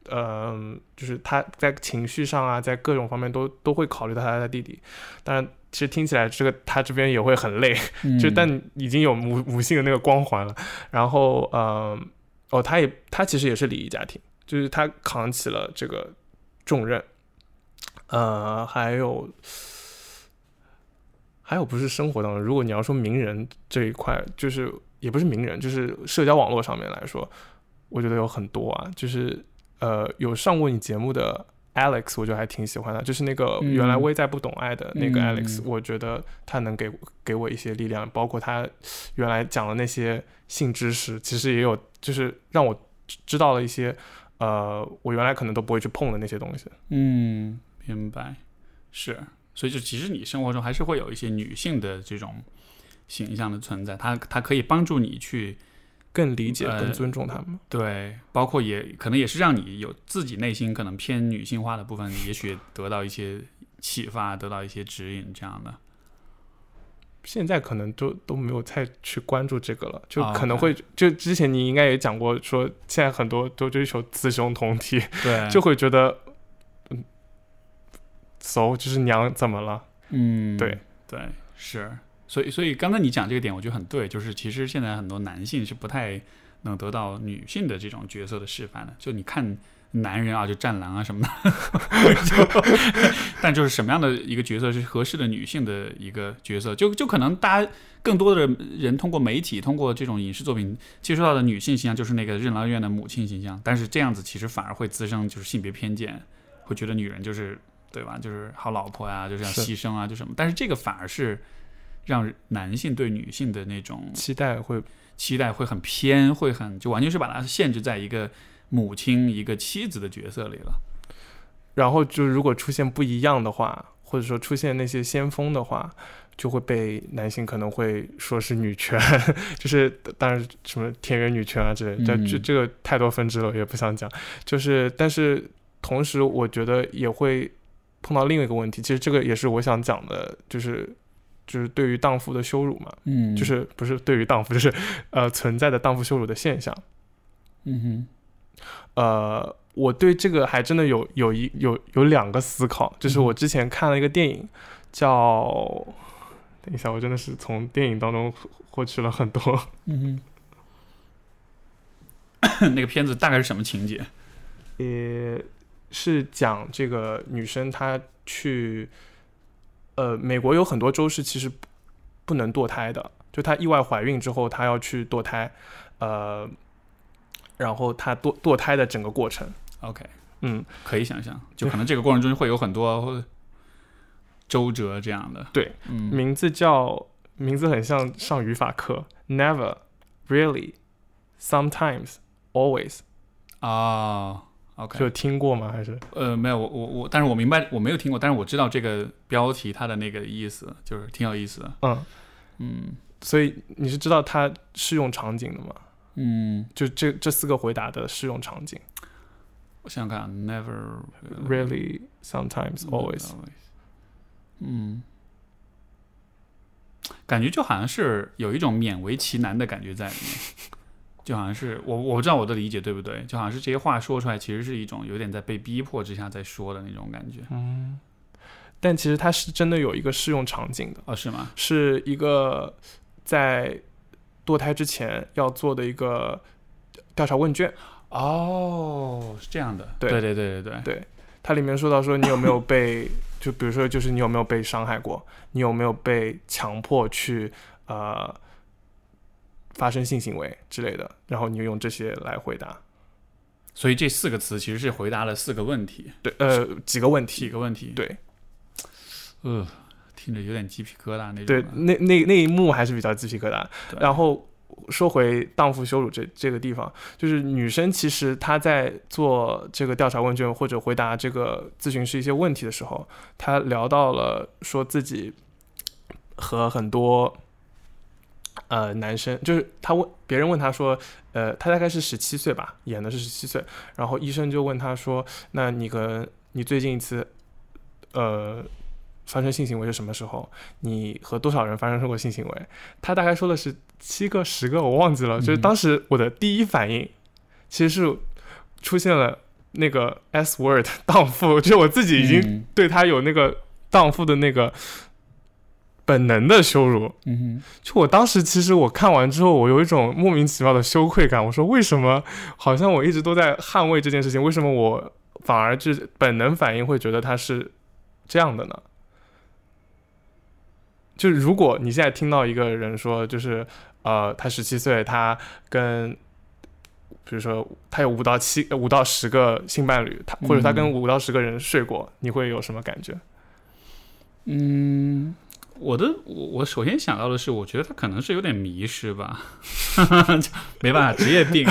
呃，就是他在情绪上啊，在各种方面都都会考虑到他的弟弟。当然，其实听起来这个他这边也会很累，就嗯但已经有母母性的那个光环了。然后，呃，哦，他也他其实也是离异家庭，就是他扛起了这个重任。呃，还有还有不是生活当中，如果你要说名人这一块，就是也不是名人，就是社交网络上面来说，我觉得有很多啊，就是呃有上过你节目的 Alex，我就还挺喜欢的，就是那个嗯。原来微在不懂爱的那个嗯。Alex，、我觉得他能给给我一些力量，包括他原来讲的那些性知识，其实也有就是让我知知道了一些呃我原来可能都不会去碰的那些东西。嗯，明白，是，所以就其实你生活中还是会有一些女性的这种形象的存在，它它可以帮助你去更理解、呃更尊重他们。对，包括也可能也是让你有自己内心可能偏女性化的部分，也许得到一些启发，得到一些指引这样的。现在可能都都没有太去关注这个了，就啊可能会、就之前你应该也讲过，说现在很多都追求雌雄同体，对，就会觉得，嗯，so 就是娘怎么了？嗯，对对是，所以所以刚才你讲这个点，我觉得很对，就是其实现在很多男性是不太能得到女性的这种角色的示范的，就你看。男人啊，就战狼啊什么的，就但就是什么样的一个角色是合适的女性的一个角色，就就可能大家更多的人通过媒体，通过这种影视作品接触到的女性形象就是那个任劳任怨的母亲形象，但是这样子其实反而会滋生就是性别偏见，会觉得女人就是对吧，就是好老婆呀、就是要牺牲啊，就什么，但是这个反而是让男性对女性的那种期待会期待会很偏，会很就完全是把它限制在一个母亲、一个妻子的角色里了。然后就如果出现不一样的话，或者说出现那些先锋的话，就会被男性可能会说是女权，就是当然什么田园女权啊之类的，这、嗯这这个太多分支了，我也不想讲。就是但是同时，我觉得也会碰到另外一个问题，其实这个也是我想讲的，就是就是对于荡妇的羞辱嘛，嗯。就是不是对于荡妇，就是呃存在的荡妇羞辱的现象。嗯哼，呃，我对这个还真的有有一有有两个思考，就是我之前看了一个电影，叫，等一下，我真的是从电影当中获获取了很多，嗯哼，那个片子大概是什么情节？呃是讲这个女生她去，呃，美国有很多州是其实不不能堕胎的，就她意外怀孕之后，她要去堕胎，呃，然后她堕堕胎的整个过程，OK，嗯，可以想象，就可能这个过程中会有很多周折这样的。对，嗯，名字叫名字很像上语法课，never, really, sometimes, always，哦，OK，就听过吗？还是？呃，没有，我我我，但是我明白，我没有听过，但是我知道这个标题它的那个意思，就是挺有意思的。嗯，嗯。所以你是知道它适用场景的吗？嗯，就这这四个回答的适用场景，我想想看，never Really, sometimes, always。嗯，感觉就好像是有一种勉为其难的感觉在里面，就好像是我我不知道我的理解对不对，就好像是这些话说出来，其实是一种有点在被逼迫之下在说的那种感觉。嗯，但其实它是真的有一个适用场景的，哦，是吗？是一个在堕胎之前要做的一个调查问卷。哦，是这样的。对对对对对对。对，它里面说到说你有没有被，就比如说就是你有没有被伤害过，你有没有被强迫去呃发生性行为之类的，然后你就用这些来回答。所以这四个词其实是回答了四个问题，对，呃，几个问题。几个问题。，对呃，听着有点鸡皮疙瘩那种。对，那那那一幕还是比较鸡皮疙瘩。然后说回荡妇羞辱这这个地方，就是女生其实她在做这个调查问卷或者回答这个咨询师一些问题的时候，她聊到了说自己和很多呃男生，就是他问别人问他说，呃，他大概是十七岁吧，演的是十七岁，然后医生就问他说，那你跟你最近一次呃发生性行为是什么时候？你和多少人发生过性行为？他大概说的是七个、十个，我忘记了。就是嗯当时我的第一反应，其实是出现了那个 S word 荡妇，就是我自己已经嗯对他有那个荡妇的那个本能的羞辱。嗯哼就我当时其实我看完之后，我有一种莫名其妙的羞愧感。我说为什么好像我一直都在捍卫这件事情，为什么我反而就是本能反应会觉得他是这样的呢？就是如果你现在听到一个人说，就是呃，他十七岁，他跟比如说他有五到七呃五到十个性伴侣，他或者他跟嗯五到十个人睡过，你会有什么感觉？嗯，我的我我首先想到的是，我觉得他可能是有点迷失吧，就没办法，职业病，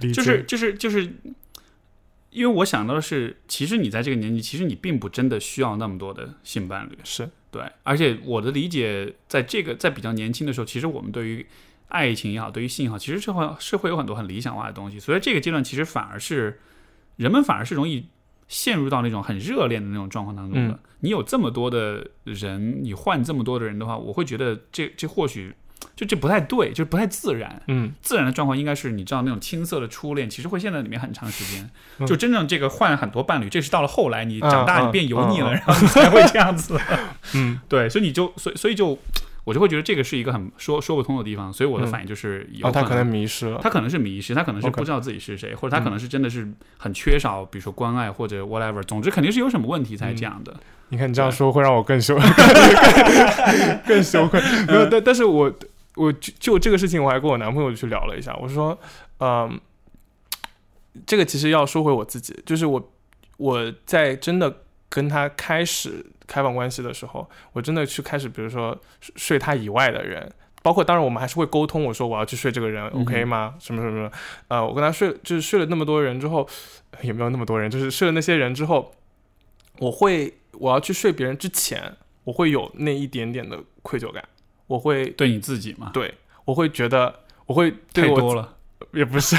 就是就是就是，因为我想到的是，其实你在这个年纪，其实你并不真的需要那么多的性伴侣，是。对，而且我的理解，在这个在比较年轻的时候，其实我们对于爱情也好，对于性也好，其实是会是会有很多很理想化的东西，所以这个阶段其实反而是人们反而是容易陷入到那种很热恋的那种状况当中的。嗯你有这么多的人，你换这么多的人的话，我会觉得这这或许就这不太对，就不太自然。嗯自然的状况应该是你知道那种青涩的初恋，其实会陷在里面很长时间。嗯就真正这个换很多伴侣，这是到了后来你长大嗯你变油腻了，然后你才会这样子。嗯对，所以你就所以所以就我就会觉得这个是一个很说说不通的地方，所以我的嗯反应就是有哦，他可可能迷失了。他可能是迷失，他可能是不知道自己是谁，或者他可能是真的是很缺少，比如说关爱或者 whatever，总之肯定是有什么问题才这样的。你看你这样说会让我更羞更 更羞愧。没有，但但是我我就就这个事情，我还跟我男朋友去聊了一下。我说，嗯，这个其实要说回我自己，就是我我在真的跟他开始开放关系的时候，我真的去开始，比如说睡睡他以外的人。包括当然，我们还是会沟通。我说我要去睡这个人、嗯 o k 吗？什么什么什么？呃，我跟他睡，就是睡了那么多人之后，也没有那么多人，就是睡了那些人之后，我会我要去睡别人之前，我会有那一点点的愧疚感，我会对你自己嘛，对我会觉得我会太对我多了，也不是，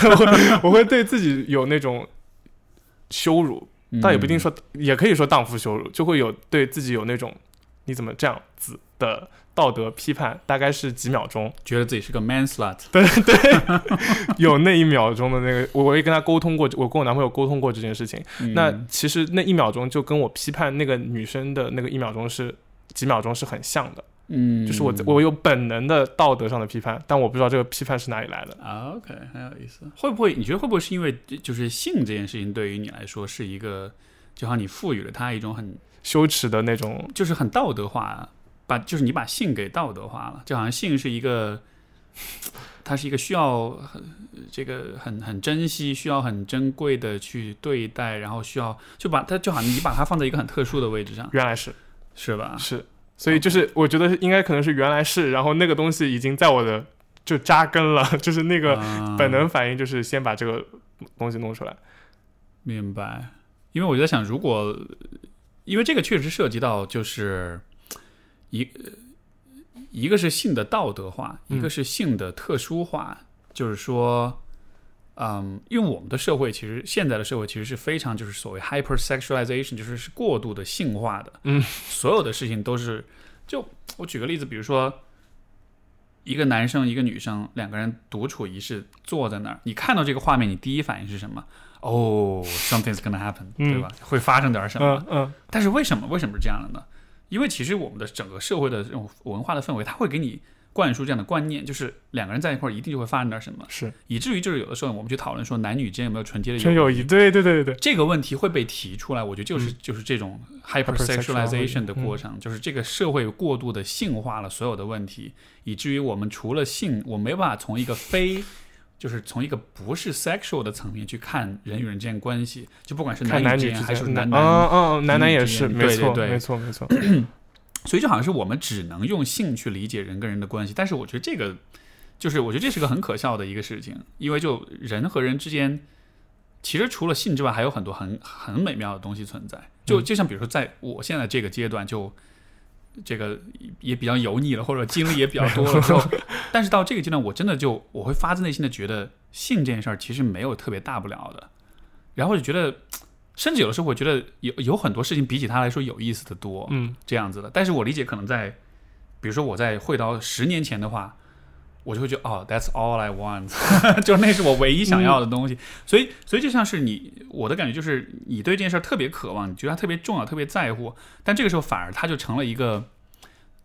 我会对自己有那种羞辱，倒也不一定嗯说，也可以说荡妇羞辱，就会有对自己有那种你怎么这样子的道德批判，大概是几秒钟，觉得自己是个 man slut 对 对。有那一秒钟的那个，我我也跟他沟通过，我跟我男朋友沟通过这件事情。嗯那其实那一秒钟就跟我批判那个女生的那个一秒钟是几秒钟是很像的，嗯，就是我我有本能的道德上的批判，但我不知道这个批判是哪里来的。啊，OK，很有意思。会不会你觉得会不会是因为就是性这件事情对于你来说是一个，就好像你赋予了它一种很羞耻的那种，就是很道德化，把就是你把性给道德化了，就好像性是一个，它是一个需要很这个很很珍惜、需要很珍贵的去对待，然后需要就把它就好像你把它放在一个很特殊的位置上，原来是是吧？是，所以就是我觉得应该可能是原来是，然后那个东西已经在我的就扎根了，就是那个啊。本能反应就是先把这个东西弄出来。明白，因为我在想，如果因为这个确实涉及到就是一一个是性的道德化，嗯一个是性的特殊化，就是说，嗯，因为我们的社会其实现在的社会其实是非常就是所谓 hypersexualization，就是是过度的性化的，嗯，所有的事情都是，就我举个例子，比如说一个男生一个女生两个人独处一室坐在那儿，你看到这个画面，你第一反应是什么？哦、s o m e t h i n g s gonna happen，、嗯对吧？会发生点什么？嗯嗯但是为什么为什么是这样的呢？因为其实我们的整个社会的这种文化的氛围，它会给你灌输这样的观念，就是两个人在一块儿一定就会发生点什么，是。以至于就是有的时候我们去讨论说男女之间有没有纯洁的纯友谊，对对对对对，这个问题会被提出来，我觉得就是、就是这种 hypersexualization 的过程，就是这个社会过度的性化了所有的问题，以至于我们除了性，我没办法从一个非。就是从一个不是 sexual 的层面去看人与人之间关系，就不管是男女之间还是，男男嗯嗯，男男也是，没错对。对对没错没错，所以就好像是我们只能用性去理解人跟人的关系，但是我觉得这个就是我觉得这是个很可笑的一个事情，因为就人和人之间，其实除了性之外，还有很多很很美妙的东西存在。就就像比如说，在我现在这个阶段，就这个也比较油腻了，或者经历也比较多了之后，但是到这个阶段，我真的就我会发自内心的觉得性这件事儿其实没有特别大不了的，然后就觉得。甚至有的时候，我觉得有有很多事情比起他来说有意思的多。嗯这样子的。但是我理解，可能在，比如说我在会到十年前的话，我就会觉得哦，That's all I want，就是那是我唯一想要的东西。所以，所以就像是你，我的感觉就是你对这件事儿特别渴望，你觉得它特别重要，特别在乎，但这个时候反而它就成了一个。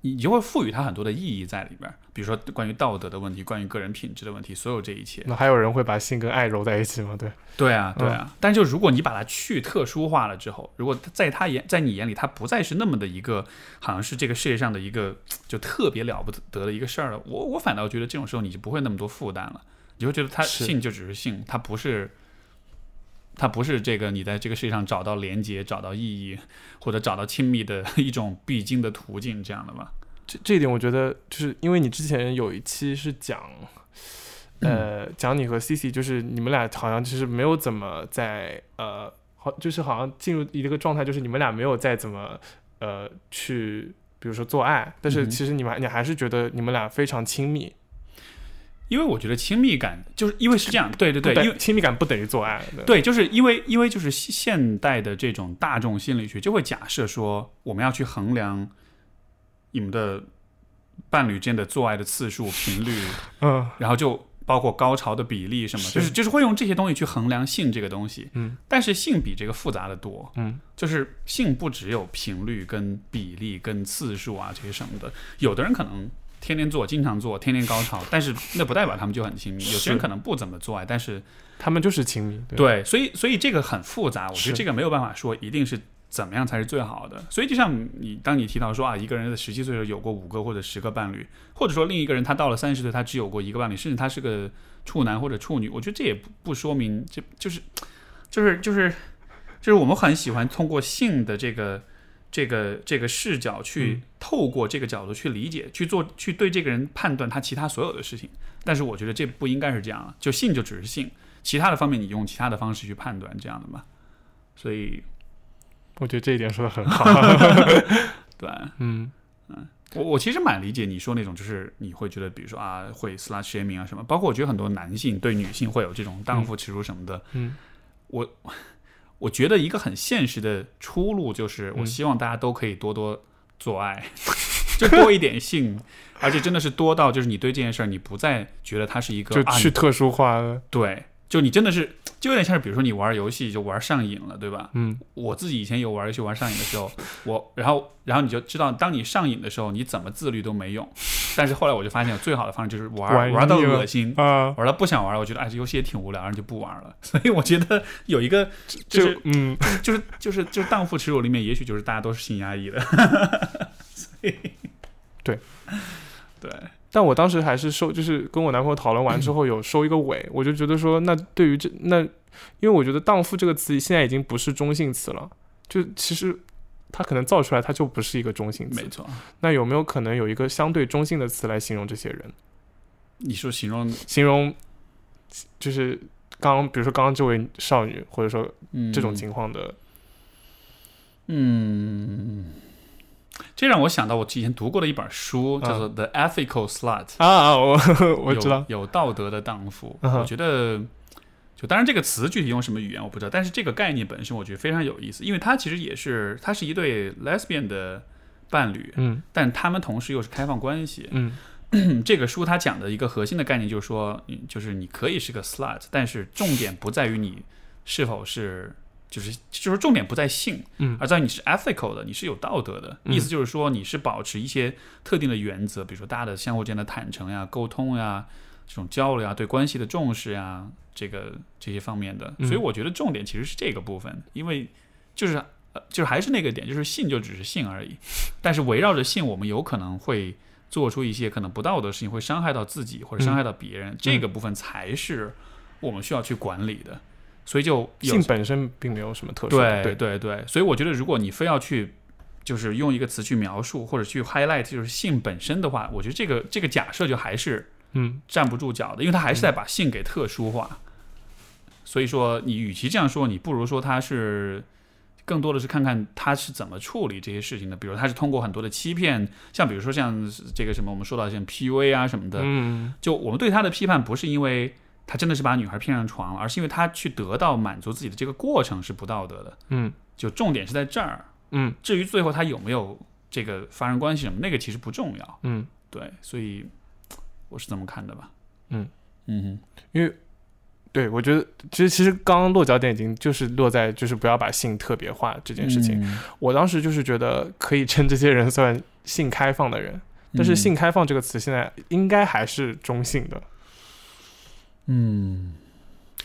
你就会赋予它很多的意义在里边儿，比如说关于道德的问题，关于个人品质的问题，所有这一切。那还有人会把性跟爱揉在一起吗？对，对啊，对啊。但就如果你把它去特殊化了之后，如果在他眼在你眼里，它不再是那么的一个，好像是这个世界上的一个就特别了不得的一个事儿了，我我反倒觉得这种时候你就不会那么多负担了，你会觉得它性就只是性，它不是。它不是这个你在这个世界上找到连接、找到意义，或者找到亲密的一种必经的途径，这样的吧？这这一点我觉得就是因为你之前有一期是讲，呃，讲你和 C C，就是你们俩好像就是没有怎么在呃，好，就是好像进入一个状态，就是你们俩没有再怎么呃去，比如说做爱，但是其实你们还你还是觉得你们俩非常亲密，因为我觉得亲密感就是因为是这样，对对对，因为亲密感不等于做爱，对对，就是因为因为就是现现代的这种大众心理学就会假设说，我们要去衡量你们的伴侣之间的做爱的次数、频率，嗯然后就包括高潮的比例什么，是就是就是会用这些东西去衡量性这个东西。嗯但是性比这个复杂的多，嗯就是性不只有频率跟比例跟次数啊这些什么的，有的人可能。天天做，经常做，天天高潮，但是那不代表他们就很亲密。有些人可能不怎么做爱，但是他们就是亲密，对对，所以所以这个很复杂，我觉得这个没有办法说一定是怎么样才是最好的。所以就像你当你提到说啊，一个人在十七岁的时候有过五个或者十个伴侣，或者说另一个人他到了三十岁他只有过一个伴侣，甚至他是个处男或者处女，我觉得这也不不说明这就是就是就是就是我们很喜欢通过性的这个。这个这个视角去嗯。透过这个角度去理解、去做、去对这个人判断他其他所有的事情，但是我觉得这不应该是这样啊，就性就只是性，其他的方面你用其他的方式去判断这样的嘛，所以我觉得这一点说的很好，对。嗯嗯。我我其实蛮理解你说那种，就是你会觉得，比如说啊，会 slut shaming 啊什么，包括我觉得很多男性对女性会有这种荡妇耻辱什么的，嗯。我我觉得一个很现实的出路就是，我嗯。希望大家都可以多多做爱，就多一点性，而且真的是多到就是你对这件事儿，你不再觉得它是一个就啊去特殊化了，对，就你真的是就有点像是比如说你玩游戏就玩上瘾了，对吧？嗯我自己以前有玩游戏玩上瘾的时候，我 然后然后你就知道，当你上瘾的时候，你怎么自律都没用。但是后来我就发现，最好的方式就是玩玩玩到恶心，啊，玩到不想玩了，我觉得哎这游戏也挺无聊，然后就不玩了。所以我觉得有一个就就是嗯。就是就是就是荡妇耻辱里面，也许就是大家都是性压抑的。所以对对，但我当时还是收，就是跟我男朋友讨论完之 后有收一个尾，我就觉得说，那对于这那，因为我觉得“荡妇”这个词现在已经不是中性词了，就其实它可能造出来它就不是一个中性词没。错。那有没有可能有一个相对中性的词来形容这些人？你说形容形容就是刚刚，比如说刚刚这位少女，或者说嗯这种情况的，嗯，这让我想到我之前读过的一本书，叫做《The Ethical Slut》。啊啊，我 我知道，有有道德的荡妇。我觉得就当然这个词具体用什么语言我不知道，但是这个概念本身我觉得非常有意思，因为它其实也是它是一对 lesbian 的伴侣，嗯但他们同时又是开放关系。嗯 这个书它讲的一个核心的概念就是说，嗯就是你可以是个 slut，但是重点不在于你是否是。就是就是重点不在性，嗯而在于你是 ethical 的，你是有道德的。嗯意思就是说，你是保持一些特定的原则，比如说大家的相互之间的坦诚呀、沟通呀、这种交流呀、对关系的重视呀，这个这些方面的。嗯所以我觉得重点其实是这个部分，因为就是呃，就是还是那个点，就是性就只是性而已。但是围绕着性，我们有可能会做出一些可能不道德的事情，会伤害到自己或者伤害到别人，这个部分才是我们需要去管理的。所以就性本身并没有什么特殊的，对对。对对，所以我觉得如果你非要去，就是用一个词去描述或者去 highlight 就是性本身的话，我觉得这个这个假设就还是嗯。站不住脚的，因为他还是在把性给特殊化。所以说，你与其这样说，你不如说他是更多的是看看他是怎么处理这些事情的。比如他是通过很多的欺骗，像比如说像这个什么我们说到像 PUA 啊什么的，嗯。就我们对他的批判不是因为他真的是把女孩骗上床了，而是因为他去得到满足自己的这个过程是不道德的。嗯就重点是在这儿。嗯至于最后他有没有这个发生关系什么，那个其实不重要。嗯，对，所以我是这么看的吧。嗯嗯因为对我觉得其实其实刚刚落脚点已经就是落在就是不要把性特别化这这件事情。我当时就是觉得可以称这些人算性开放的人，但是“性开放”这个词现在应该还是中性的。嗯，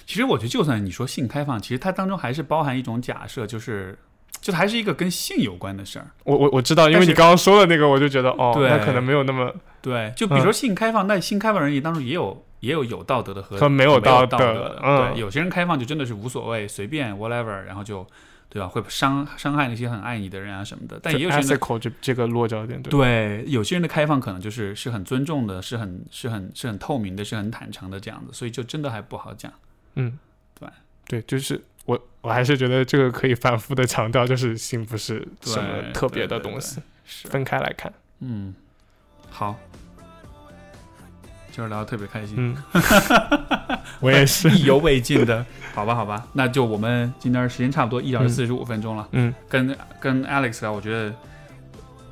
其实我觉得就算你说性开放，其实它当中还是包含一种假设，就是就还是一个跟性有关的事儿。我我我知道，因为你刚刚说的那个，我就觉得哦，对那可能没有那么对，就比如说性开放，那性开放人当中也有也有有道德的和和没有有道道德的。嗯对，有些人开放就真的是无所谓，随便 whatever，然后就对吧？会伤伤害那些很爱你的人啊什么的。但也有些人的 ethical 这这个落脚点，对对，有些人的开放可能就是是很尊重的，是很是很是很透明的，是很坦诚的这样子，所以就真的还不好讲。嗯，对对，就是我我还是觉得这个可以反复的强调，就是性不是什么特别的东西，是，分开来看。嗯，好，今儿聊得特别开心，嗯，我也是。意犹未尽的，好吧，好吧，那就我们今天时间差不多一小时嗯。四十五分钟了，嗯。跟跟 Alex 啊，我觉得。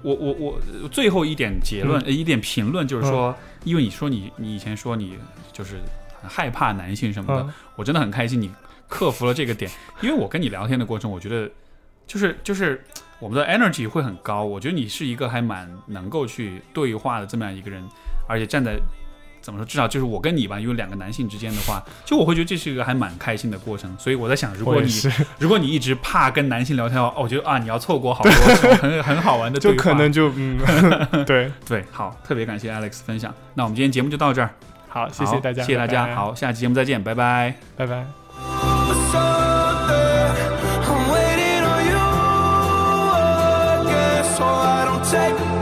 我我我最后一点结论、嗯。呃一点评论就是说，因为你说你你以前说你就是很害怕男性什么的，嗯。我真的很开心你克服了这个点，因为我跟你聊天的过程，我觉得就是就是我们的 energy 会很高，我觉得你是一个还蛮能够去对话的这么样一个人，而且站在怎么说，至少就是我跟你吧，因为两个男性之间的话，就我会觉得这是一个还蛮开心的过程，所以我在想，如果你如果你一直怕跟男性聊天的话，哦我觉得啊，你要错过好多很很好玩的对话，就可能就嗯，对，对，好，特别感谢 Alex 分享，那我们今天节目就到这儿，好，谢谢大家，谢谢大家，拜拜，好，下期节目再见，拜拜。拜拜。I'm waiting on you so I don't take